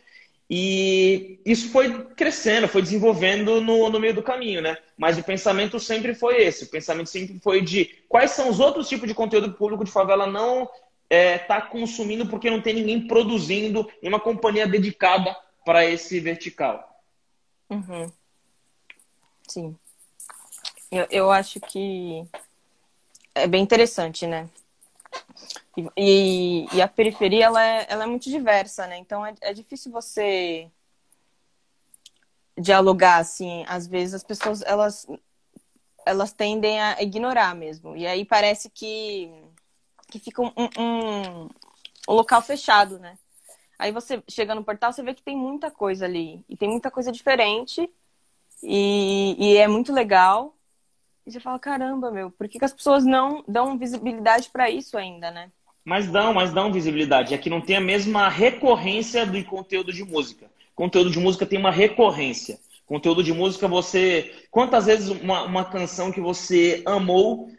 e isso foi crescendo, foi desenvolvendo no, no meio do caminho, né? Mas o pensamento sempre foi esse. O pensamento sempre foi de quais são os outros tipos de conteúdo que o público de favela não está é, tá consumindo porque não tem ninguém produzindo em uma companhia dedicada para esse vertical. Uhum. Sim. Eu, eu acho que é bem interessante, né? E, e, a periferia ela é, ela é muito diversa, né? Então é, é difícil você dialogar assim. Às vezes as pessoas elas elas tendem a ignorar mesmo. E aí parece que que fica um, um, um local fechado, né? Aí você chega no portal, você vê que tem muita coisa ali. E tem muita coisa diferente. E, e é muito legal. E você fala, caramba, meu, por que, que as pessoas não dão visibilidade para isso ainda, né? Mas dão, mas dão visibilidade. É que não tem a mesma recorrência do conteúdo de música. Conteúdo de música tem uma recorrência. Conteúdo de música, você. Quantas vezes uma, uma canção que você amou.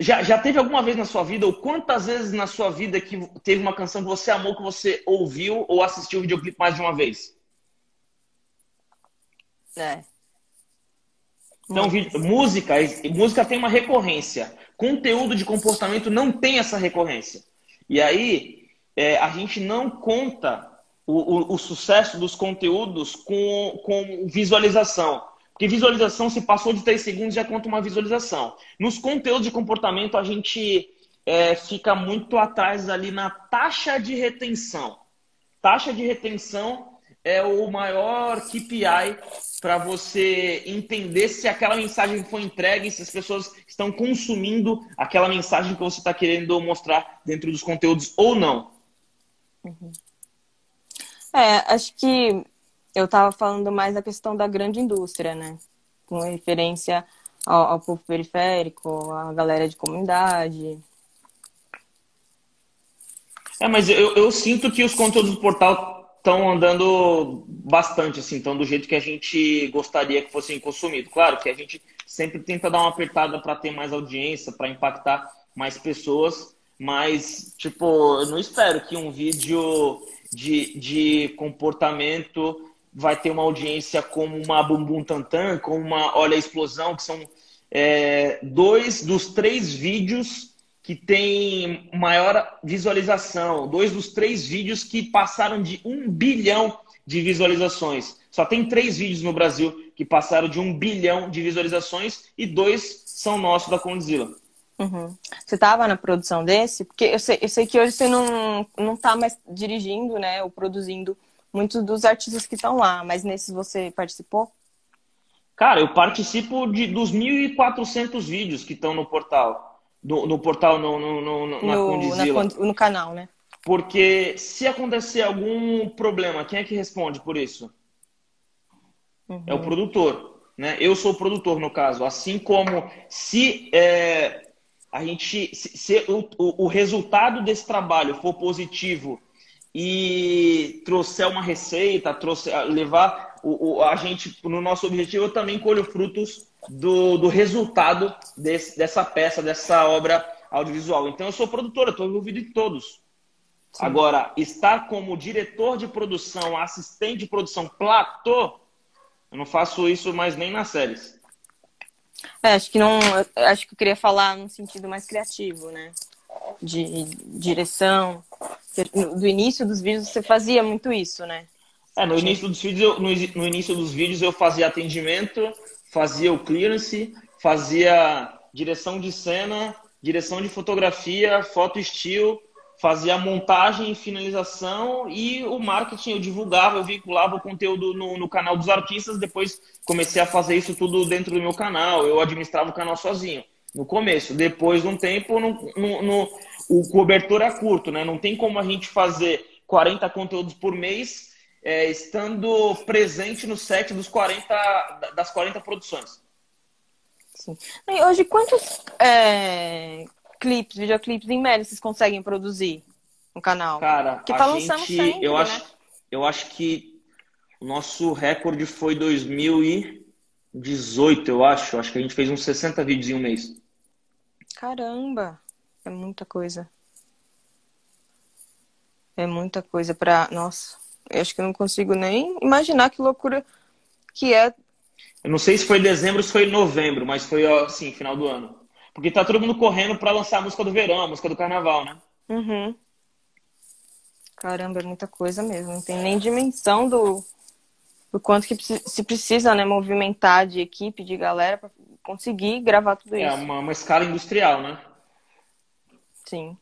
Já, já teve alguma vez na sua vida, ou quantas vezes na sua vida que teve uma canção que você amou, que você ouviu ou assistiu o videoclipe mais de uma vez? É. Então, música, música tem uma recorrência. Conteúdo de comportamento não tem essa recorrência. E aí, é, a gente não conta o, o, o, sucesso dos conteúdos com, com visualização. Porque visualização, se passou de 3 segundos, já conta uma visualização. Nos conteúdos de comportamento, a gente é, fica muito atrás ali na taxa de retenção. Taxa de retenção é o maior KPI para você entender se aquela mensagem foi entregue, se as pessoas estão consumindo aquela mensagem que você está querendo mostrar dentro dos conteúdos ou não. Uhum. É, acho que eu estava falando mais da questão da grande indústria, né? Com referência ao, ao povo periférico, à galera de comunidade. É, mas eu, eu sinto que os conteúdos do portal estão andando bastante, assim, estão do jeito que a gente gostaria que fossem consumidos. Claro que a gente sempre tenta dar uma apertada para ter mais audiência, para impactar mais pessoas, mas, tipo, eu não espero que um vídeo de, de comportamento vai ter uma audiência como uma Bumbum Tantan, como uma Olha a Explosão, que são é, dois dos três vídeos que tem maior visualização, dois dos três vídeos que passaram de um bilhão de visualizações. Só tem três vídeos no Brasil que passaram de um bilhão de visualizações e dois são nossos da Condzilla. Uhum. Você estava na produção desse? Porque eu sei, eu sei que hoje você não, não tá mais dirigindo, né, ou produzindo muitos dos artistas que estão lá, mas nesses você participou? Cara, eu participo de, dos 1.400 vídeos que estão no portal. No, no portal, no, no, no, na no, Condizila. Na, no canal, né? Porque se acontecer algum problema, quem é que responde por isso? Uhum. É o produtor. Né? Eu sou o produtor, no caso. Assim como se é, a gente. Se, se o, o, o resultado desse trabalho for positivo e trouxer uma receita, trouxer, levar o, o, a gente no nosso objetivo, eu também colho frutos do, do resultado desse, dessa peça, dessa obra audiovisual. Então eu sou produtora, estou envolvido em todos. Sim. Agora, estar como diretor de produção, assistente de produção, platô, eu não faço isso mais nem nas séries. É, acho que não. Acho que eu queria falar num sentido mais criativo, né? De direção. Do início dos vídeos você fazia muito isso, né? É, no início dos vídeos, eu, no, no início dos vídeos eu fazia atendimento, fazia o clearance, fazia direção de cena, direção de fotografia, foto estilo, fazia montagem e finalização e o marketing eu divulgava, eu vinculava o conteúdo no, no, canal dos artistas, depois comecei a fazer isso tudo dentro do meu canal, eu administrava o canal sozinho, no começo. Depois de um tempo, no, no, no, o cobertor é curto, né? Não tem como a gente fazer 40 conteúdos por mês é, estando presente no set dos 40, das 40 produções. Sim. E hoje, quantos é, clipes, videoclipes em média vocês conseguem produzir no canal? Cara, que tá lançando gente, sempre, eu né? acho, eu acho que o nosso recorde foi 2018, eu acho. Acho que a gente fez uns 60 vídeos em um mês. Caramba, é muita coisa. É muita coisa para, nossa, eu acho que eu não consigo nem imaginar que loucura que é. Eu não sei se foi dezembro ou se foi novembro, mas foi assim, final do ano. Porque tá todo mundo correndo para lançar a música do verão, a música do carnaval, né? Uhum. Caramba, é muita coisa mesmo. Não tem nem dimensão do, do quanto que se precisa, né? Movimentar de equipe, de galera para conseguir gravar tudo é isso. É uma, uma escala industrial, né? Sim.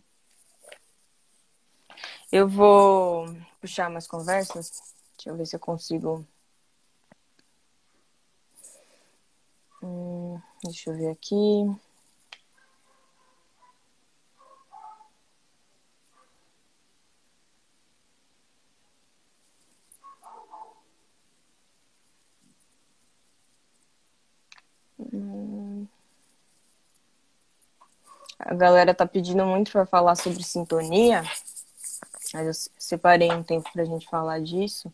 Eu vou puxar mais conversas. Deixa eu ver se eu consigo. Hum, deixa eu ver aqui. A galera tá pedindo muito para falar sobre sintonia. Mas eu separei um tempo pra gente falar disso.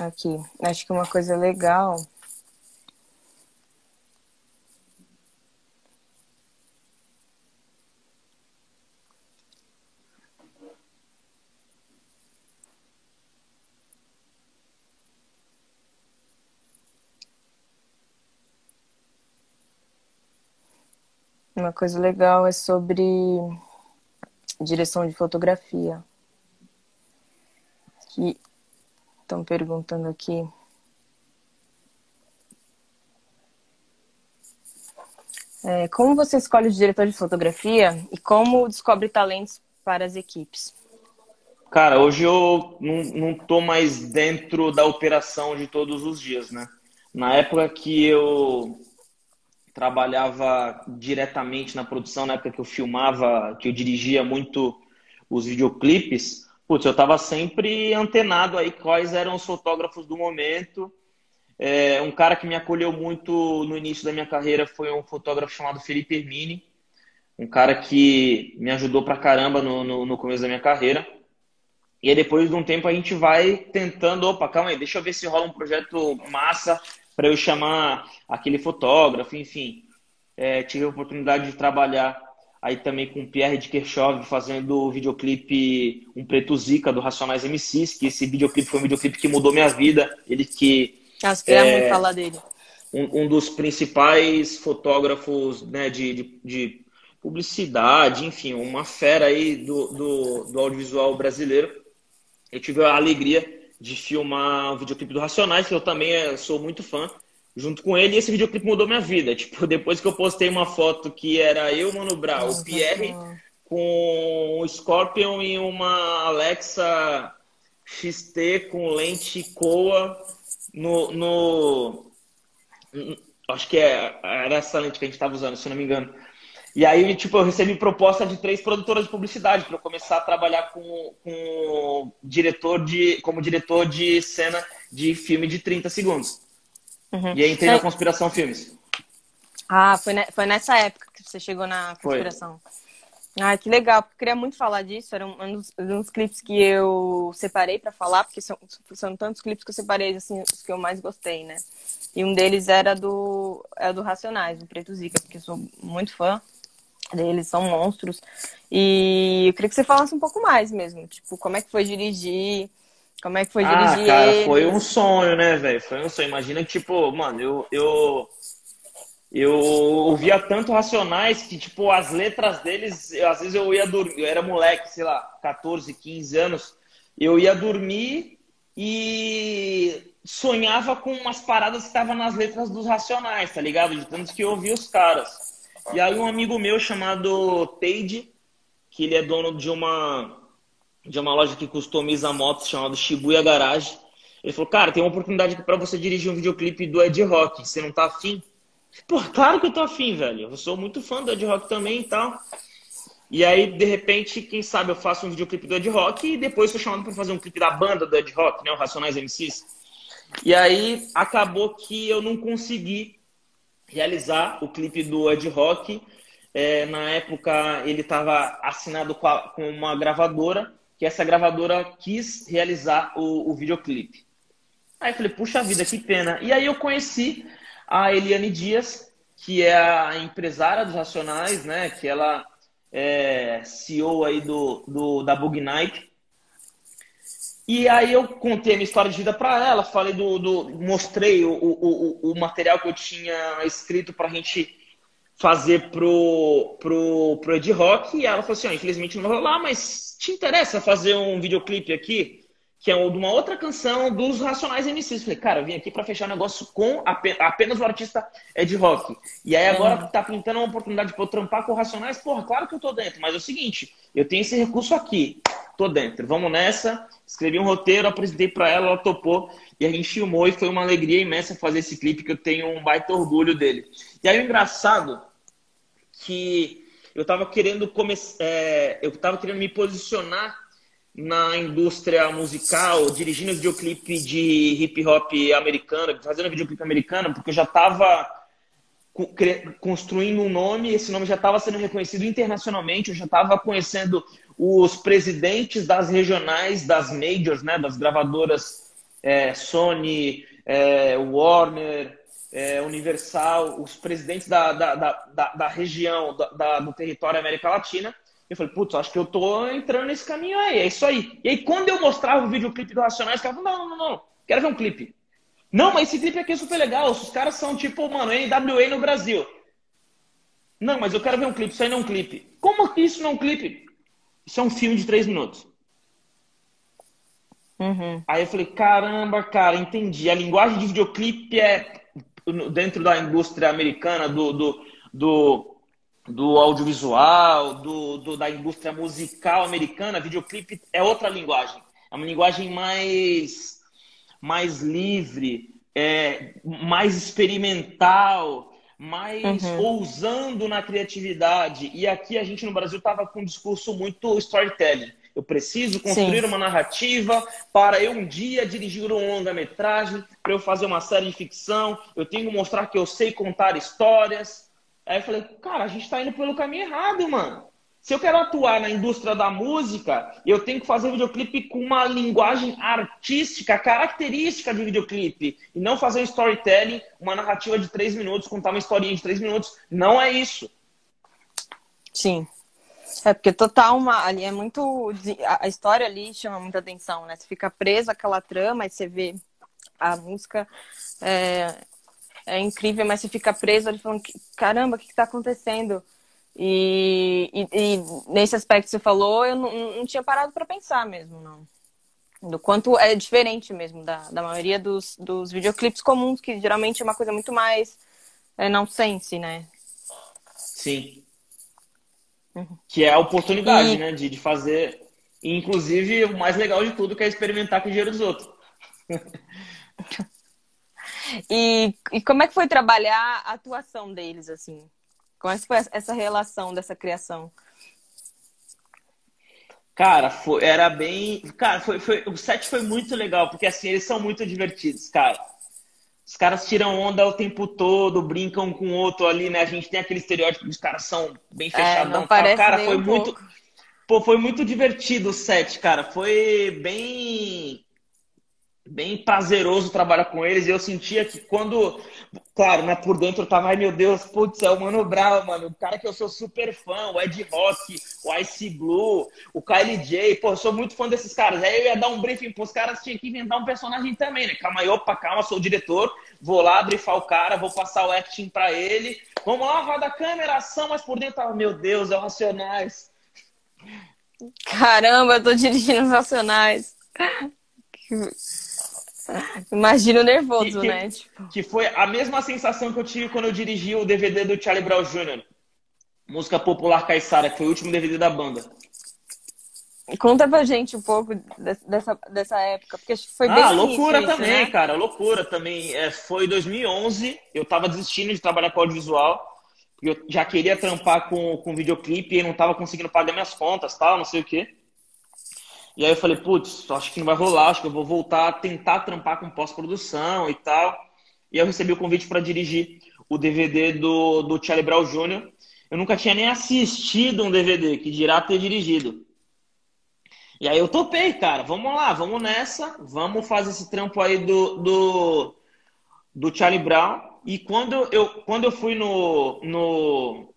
Aqui, acho que uma coisa legal. Uma coisa legal é sobre direção de fotografia. Que Estão perguntando aqui. É, como você escolhe o diretor de fotografia e como descobre talentos para as equipes? Cara, hoje eu não, não tô mais dentro da operação de todos os dias, né? Na época que eu trabalhava diretamente na produção, na época que eu filmava, que eu dirigia muito os videoclipes, putz, eu estava sempre antenado aí quais eram os fotógrafos do momento, É, um cara que me acolheu muito no início da minha carreira foi um fotógrafo chamado Felipe Hermini, um cara que me ajudou pra caramba no, no, no começo da minha carreira. E aí, depois de um tempo, a gente vai tentando, opa, calma aí, deixa eu ver se rola um projeto massa para eu chamar aquele fotógrafo, enfim. É, tive a oportunidade de trabalhar aí também com o Pierre de Kirchhoff fazendo o videoclipe Um Preto Zica do Racionais MCs, que esse videoclipe foi um videoclipe que mudou minha vida. Ele que. Acho que é, muito falar dele. Um, um, dos principais fotógrafos né, de, de, de, publicidade, enfim, uma fera aí do, do, do audiovisual brasileiro eu tive a alegria de filmar o videoclipe do Racionais, que eu também eh, sou muito fã, junto com ele, e esse videoclipe mudou minha vida. Tipo, depois que eu postei uma foto que era eu, Mano Brown, o Pierre, com o Scorpion e uma Alexa XT com lente Coa no, no... Acho que é, era essa lente que a gente estava usando, se não me engano. E aí, tipo, eu recebi proposta de três produtoras de publicidade para eu começar a trabalhar com, com diretor de, como diretor de cena de filme de 30 segundos. Uhum. E aí entrei é... na Conspiração Filmes. Ah, foi, ne foi nessa época que você chegou na Conspiração. Foi. Ah, que legal, porque eu queria muito falar disso. Era um, dos, um dos clipes que eu separei para falar, porque são, são tantos clipes que eu separei, assim, os que eu mais gostei, né? E um deles era do, é do Racionais, do Preto Zica, porque eu sou muito fã deles, são monstros. E eu queria que você falasse um pouco mais mesmo, tipo, como é que foi dirigir, como é que foi ah, dirigir cara, eles? foi um sonho, né, velho? Foi um sonho. Imagina que, tipo, mano, eu, eu, eu ouvia tanto Racionais que, tipo, as letras deles, eu, às vezes eu ia dormir, eu era moleque, sei lá, 14, 15 anos, eu ia dormir e sonhava com umas paradas que estavam nas letras dos Racionais, tá ligado? De tantos que eu ouvia os caras. E aí um amigo meu chamado Teide, que ele é dono de uma de uma loja que customiza motos chamada Shibuya Garage. Ele falou, cara, tem uma oportunidade aqui pra você dirigir um videoclipe do Ed Rock. Você não tá afim? Pô, claro que eu tô afim, velho. Eu sou muito fã do Ed Rock também e tal. E aí, de repente, quem sabe eu faço um videoclipe do Ed Rock e depois sou chamado para fazer um clipe da banda do Ed Rock, né? O Racionais MCs. E aí, acabou que eu não consegui realizar o clipe do Ed Rock. É, na época ele estava assinado com, uma gravadora, que essa gravadora quis realizar o, o videoclipe. Aí eu falei, puxa vida, que pena. E aí eu conheci a Eliane Dias, que é a empresária dos Racionais, né? Que ela é CEO aí do, do da Bug Night. E aí eu contei a minha história de vida para ela, falei do, do mostrei o, o, o, material que eu tinha escrito para a gente fazer pro, pro, pro Ed Rock, e ela falou assim, infelizmente não vai rolar, mas te interessa fazer um videoclipe aqui, que é de uma outra canção dos Racionais MCs. Falei, cara, eu vim aqui para fechar o negócio com apenas o artista Ed Rock. E aí agora uhum. tá pintando uma oportunidade para eu trampar com o Racionais, porra, claro que eu tô dentro, mas é o seguinte, eu tenho esse recurso aqui tô dentro. Vamos nessa. Escrevi um roteiro, apresentei para ela, ela topou e a gente filmou e foi uma alegria imensa fazer esse clipe que eu tenho um baita orgulho dele. E aí o engraçado que eu tava querendo é, eu tava querendo me posicionar na indústria musical, dirigindo videoclipe de hip hop americano, fazendo videoclipe americano, porque eu já tava construindo um nome, esse nome já estava sendo reconhecido internacionalmente, eu já estava conhecendo os presidentes das regionais, das majors, né, das gravadoras é, Sony, é, Warner, é, Universal, os presidentes da, da, da, da região, da, do território América Latina. Eu falei, putz, acho que eu tô entrando nesse caminho aí, é isso aí. E aí, quando eu mostrava o videoclipe do Racionais, os caras falavam, não, não, não, quero ver um clipe. Não, mas esse clipe aqui é super legal, os caras são tipo, mano, NWA no Brasil. Não, mas eu quero ver um clipe, isso aí não é um clipe. Como que isso não é um clipe? Isso é um filme de três minutos. Uhum. Aí eu falei, caramba, cara, entendi. A linguagem de videoclipe é dentro da indústria americana, do, do, do, do audiovisual, do, do, da indústria musical americana, videoclipe é outra linguagem. É uma linguagem mais, mais livre, é, mais experimental, mais uhum. ousando na criatividade. E aqui a gente no Brasil estava com um discurso muito storytelling. Eu preciso construir Sim. uma narrativa para eu um dia dirigir um longa-metragem, para eu fazer uma série de ficção. Eu tenho que mostrar que eu sei contar histórias. Aí eu falei, cara, a gente está indo pelo caminho errado, mano. Se eu quero atuar na indústria da música, eu tenho que fazer videoclipe com uma linguagem artística, característica de videoclipe. E não fazer um storytelling, uma narrativa de três minutos, contar uma historinha de três minutos. Não é isso. Sim. É porque total uma ali é muito a história ali chama muita atenção, né? Você fica preso àquela trama e você vê a música é, é incrível, mas você fica preso ali falando caramba, o que está acontecendo? E, e, e, nesse aspecto que você falou, eu não, não tinha parado para pensar mesmo, não. Do quanto é diferente mesmo da, da maioria dos, dos videoclipes comuns, que geralmente é uma coisa muito mais é, não sense, né? Sim. Uhum. Que é a oportunidade, e... né? De, de fazer. inclusive, o mais legal de tudo que é experimentar com o dinheiro dos outros. e, e como é que foi trabalhar a atuação deles, assim? Como é que foi essa relação dessa criação? Cara, foi, era bem. Cara, foi, foi, o set foi muito legal, porque assim, eles são muito divertidos, cara. Os caras tiram onda o tempo todo, brincam com o outro ali, né? A gente tem aquele estereótipo de os caras são bem é, fechadão. É, cara, foi um muito. Pouco. Pô, foi muito divertido o set, cara. Foi bem bem prazeroso trabalhar com eles. E eu sentia que quando, claro, né, por dentro eu tava, ai meu Deus, putz, é o Mano Brown, mano, o cara que eu sou super fã, o Ed Rock, o Ice Blue, o Kylie J, pô, eu sou muito fã desses caras. Aí eu ia dar um briefing pros caras, tinha que inventar um personagem também, né? Calma aí, opa, calma, sou o diretor, vou lá brifar o cara, vou passar o acting pra ele. Vamos lá, roda a câmera, ação, mas por dentro tava, meu Deus, é o Racionais. Caramba, eu tô dirigindo os Racionais. Imagino nervoso, que, né? Tipo... Que foi a mesma sensação que eu tive quando eu dirigi o DVD do Charlie Brown Jr. Música Popular Caissara, que foi o último DVD da banda. Conta pra gente um pouco dessa, dessa época, porque acho que foi bem Ah, loucura também, né? cara, loucura também. É, foi 2011, eu tava desistindo de trabalhar com audiovisual, porque eu já queria trampar com, com videoclipe e não tava conseguindo pagar minhas contas, tal, não sei o quê. E aí eu falei, putz, acho que não vai rolar, acho que eu vou voltar a tentar trampar com pós-produção e tal. E eu recebi o convite para dirigir o DVD do, do Charlie Brown Jr. Eu nunca tinha nem assistido um DVD, que dirá ter dirigido. E aí eu topei, cara. Vamos lá, vamos nessa. Vamos fazer esse trampo aí do, do, do Charlie Brown. E quando eu, quando eu fui no, no,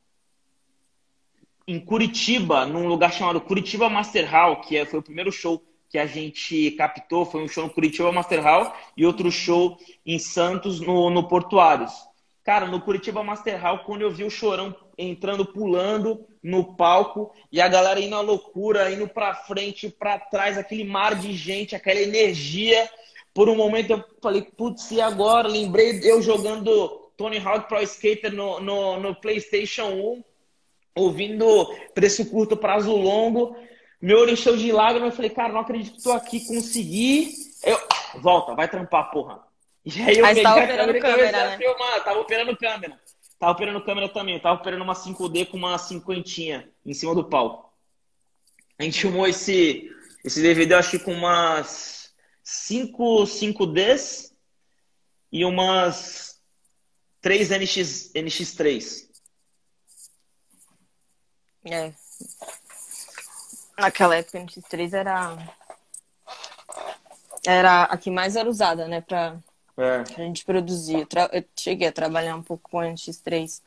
em Curitiba, num lugar chamado Curitiba Master Hall, que é, foi o primeiro show que a gente captou, foi um show no Curitiba Master Hall e outro show em Santos, no, no Portuários. Cara, no Curitiba Master Hall, quando eu vi o Chorão entrando, pulando no palco e a galera indo à loucura, indo pra frente, pra trás, aquele mar de gente, aquela energia. Por um momento eu falei, putz, e agora? Lembrei eu jogando Tony Hawk Pro Skater no, no, no PlayStation 1 ouvindo preço curto, prazo longo. Meu olho encheu de lágrimas. Eu falei, cara, não acredito que tô aqui, consegui. Eu, volta, vai trampar, porra. E aí eu Mas tava operando câmera, né? filmar, tava operando câmera. Tava operando câmera também. Tava operando uma 5D com uma cinquentinha em cima do palco. A gente filmou esse, esse DVD, acho que com umas 5 5Ds e umas 3 NX, NX3. É. Naquela época, a NX3 era. Era a que mais era usada, né? Pra, é. pra gente produzir. Eu, tra... eu cheguei a trabalhar um pouco com a NX3.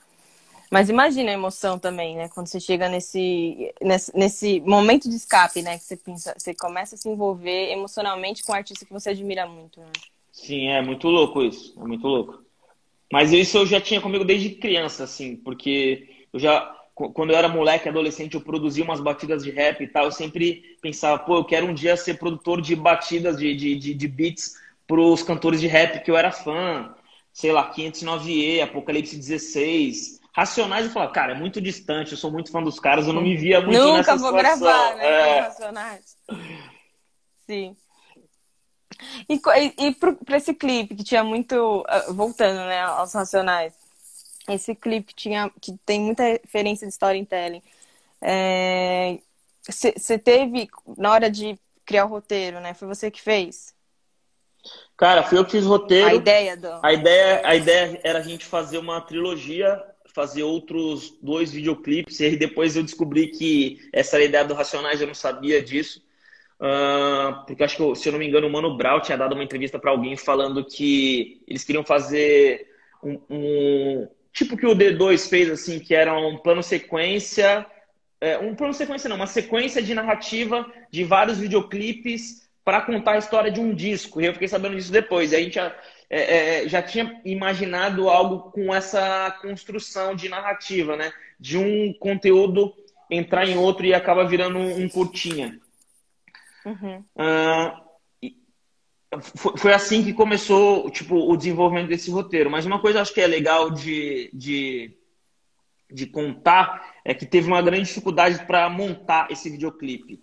Mas imagina a emoção também, né? Quando você chega nesse, nesse, nesse momento de escape, né? Que você pensa, você começa a se envolver emocionalmente com um artista que você admira muito, né? Sim, é muito louco isso. É muito louco. Mas isso eu já tinha comigo desde criança, assim, porque eu já quando eu era moleque, adolescente, eu produzia umas batidas de rap e tal. Eu sempre pensava, pô, eu quero um dia ser produtor de batidas de, de, de, de beats pros cantores de rap que eu era fã. Sei lá, 509E, Apocalipse 16. Racionais, eu falava, cara, é muito distante, eu sou muito fã dos caras, eu não me via muito Nunca nessa vou situação. gravar, né, é... Racionais. Sim. E, e, e para esse clipe que tinha muito. Ah, voltando, né, aos Racionais esse clipe tinha, que tem muita referência de storytelling. É, Você teve, na hora de criar o roteiro, né? Foi você que fez? Cara, fui eu que fiz o roteiro. A ideia do... A ideia, a ideia era a gente fazer uma trilogia, fazer outros dois videoclipes, e aí depois eu descobri que essa era a ideia do Racionais, eu não sabia disso. Uh, porque acho que, se eu não me engano, o Mano Brown tinha dado uma entrevista para alguém falando que eles queriam fazer um, um, tipo que o D2 fez, assim, que era um plano sequência é, um plano sequência não, uma sequência de narrativa de vários videoclipes para contar a história de um disco. E eu fiquei sabendo disso depois. E a gente já, é, é, já tinha imaginado algo com essa construção de narrativa, né? De um conteúdo entrar em outro e acaba virando um, um curtinha. Uhum. Uh, foi, assim que começou tipo, o desenvolvimento desse roteiro. Mas uma coisa acho que é legal de, de de contar é que teve uma grande dificuldade para montar esse videoclipe.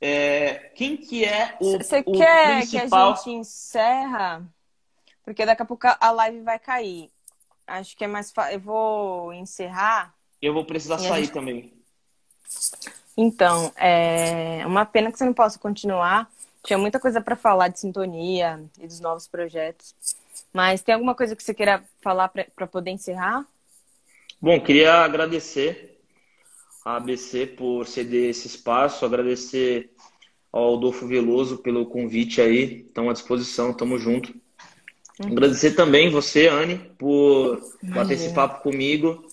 É, quem que é o Você quer principal... que a gente encerra? Porque daqui a pouco a live vai cair. Acho que é mais fácil. Eu vou encerrar. Eu vou precisar sair gente... também. Então, é uma pena que você não possa continuar. Tinha muita coisa para falar de sintonia e dos novos projetos. Mas tem alguma coisa que você queira falar para poder encerrar? Bom, queria agradecer a ABC por ceder esse espaço, agradecer ao Adolfo Veloso pelo convite aí, estão à disposição, estamos junto. Uhum. Agradecer também você, Anne, por bater esse papo comigo.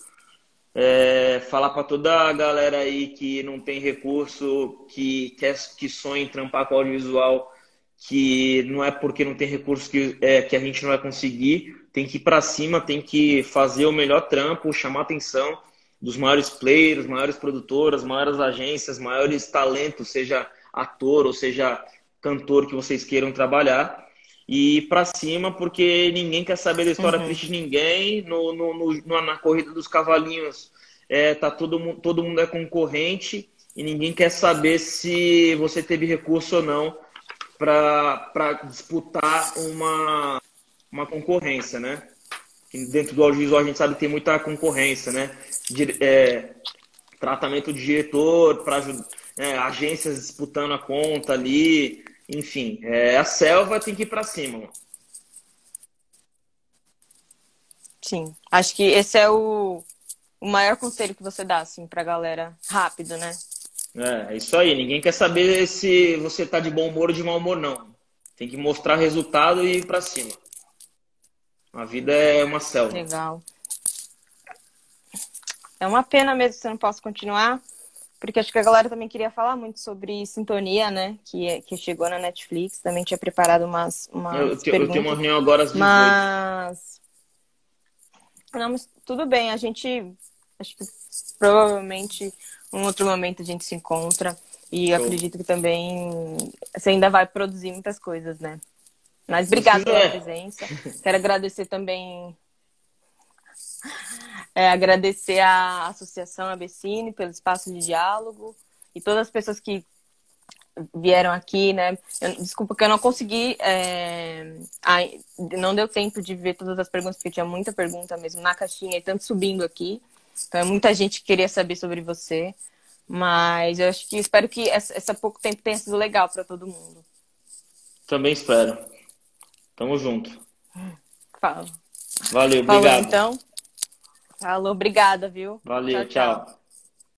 É, falar para toda a galera aí que não tem recurso, que quer que sonha em trampar com audiovisual, que não é porque não tem recurso que, é, que a gente não vai conseguir tem que ir para cima, tem que fazer o melhor trampo, chamar atenção dos maiores players, maiores produtoras, maiores agências, maiores talentos, seja ator ou seja cantor que vocês queiram trabalhar. E ir para cima, porque ninguém quer saber da história uhum. triste de ninguém. No, no, no, na corrida dos cavalinhos, é, tá todo, todo mundo é concorrente e ninguém quer saber se você teve recurso ou não para disputar uma, uma concorrência, né? Dentro do audiovisual a gente sabe que tem muita concorrência, né? é, tratamento de diretor, para é, agências disputando a conta ali, enfim, é, a selva tem que ir para cima. Sim, acho que esse é o, o maior conselho que você dá, assim, pra galera, rápido, né? É, é isso aí, ninguém quer saber se você tá de bom humor ou de mau humor, não. Tem que mostrar resultado e ir pra cima. A vida é uma selva. Legal. É uma pena mesmo que você não possa continuar, porque acho que a galera também queria falar muito sobre Sintonia, né? Que, que chegou na Netflix. Também tinha preparado umas, umas eu, eu, eu tenho uma reunião agora às 18. Mas... Não, mas tudo bem. A gente... Acho que provavelmente um outro momento a gente se encontra. E acredito que também você ainda vai produzir muitas coisas, né? Mas obrigada pela é. presença. Quero agradecer também. É, agradecer à Associação Abessine pelo espaço de diálogo e todas as pessoas que vieram aqui, né? Eu, desculpa que eu não consegui, é... Ai, não deu tempo de ver todas as perguntas, porque tinha muita pergunta mesmo na caixinha e tanto subindo aqui. Então, é muita gente que queria saber sobre você. Mas eu acho que espero que essa, essa pouco tempo tenha sido legal para todo mundo. Também espero. Tamo junto. Fala. Valeu, Falou, obrigado. então. Falou, obrigada, viu? Valeu, tchau. tchau. tchau.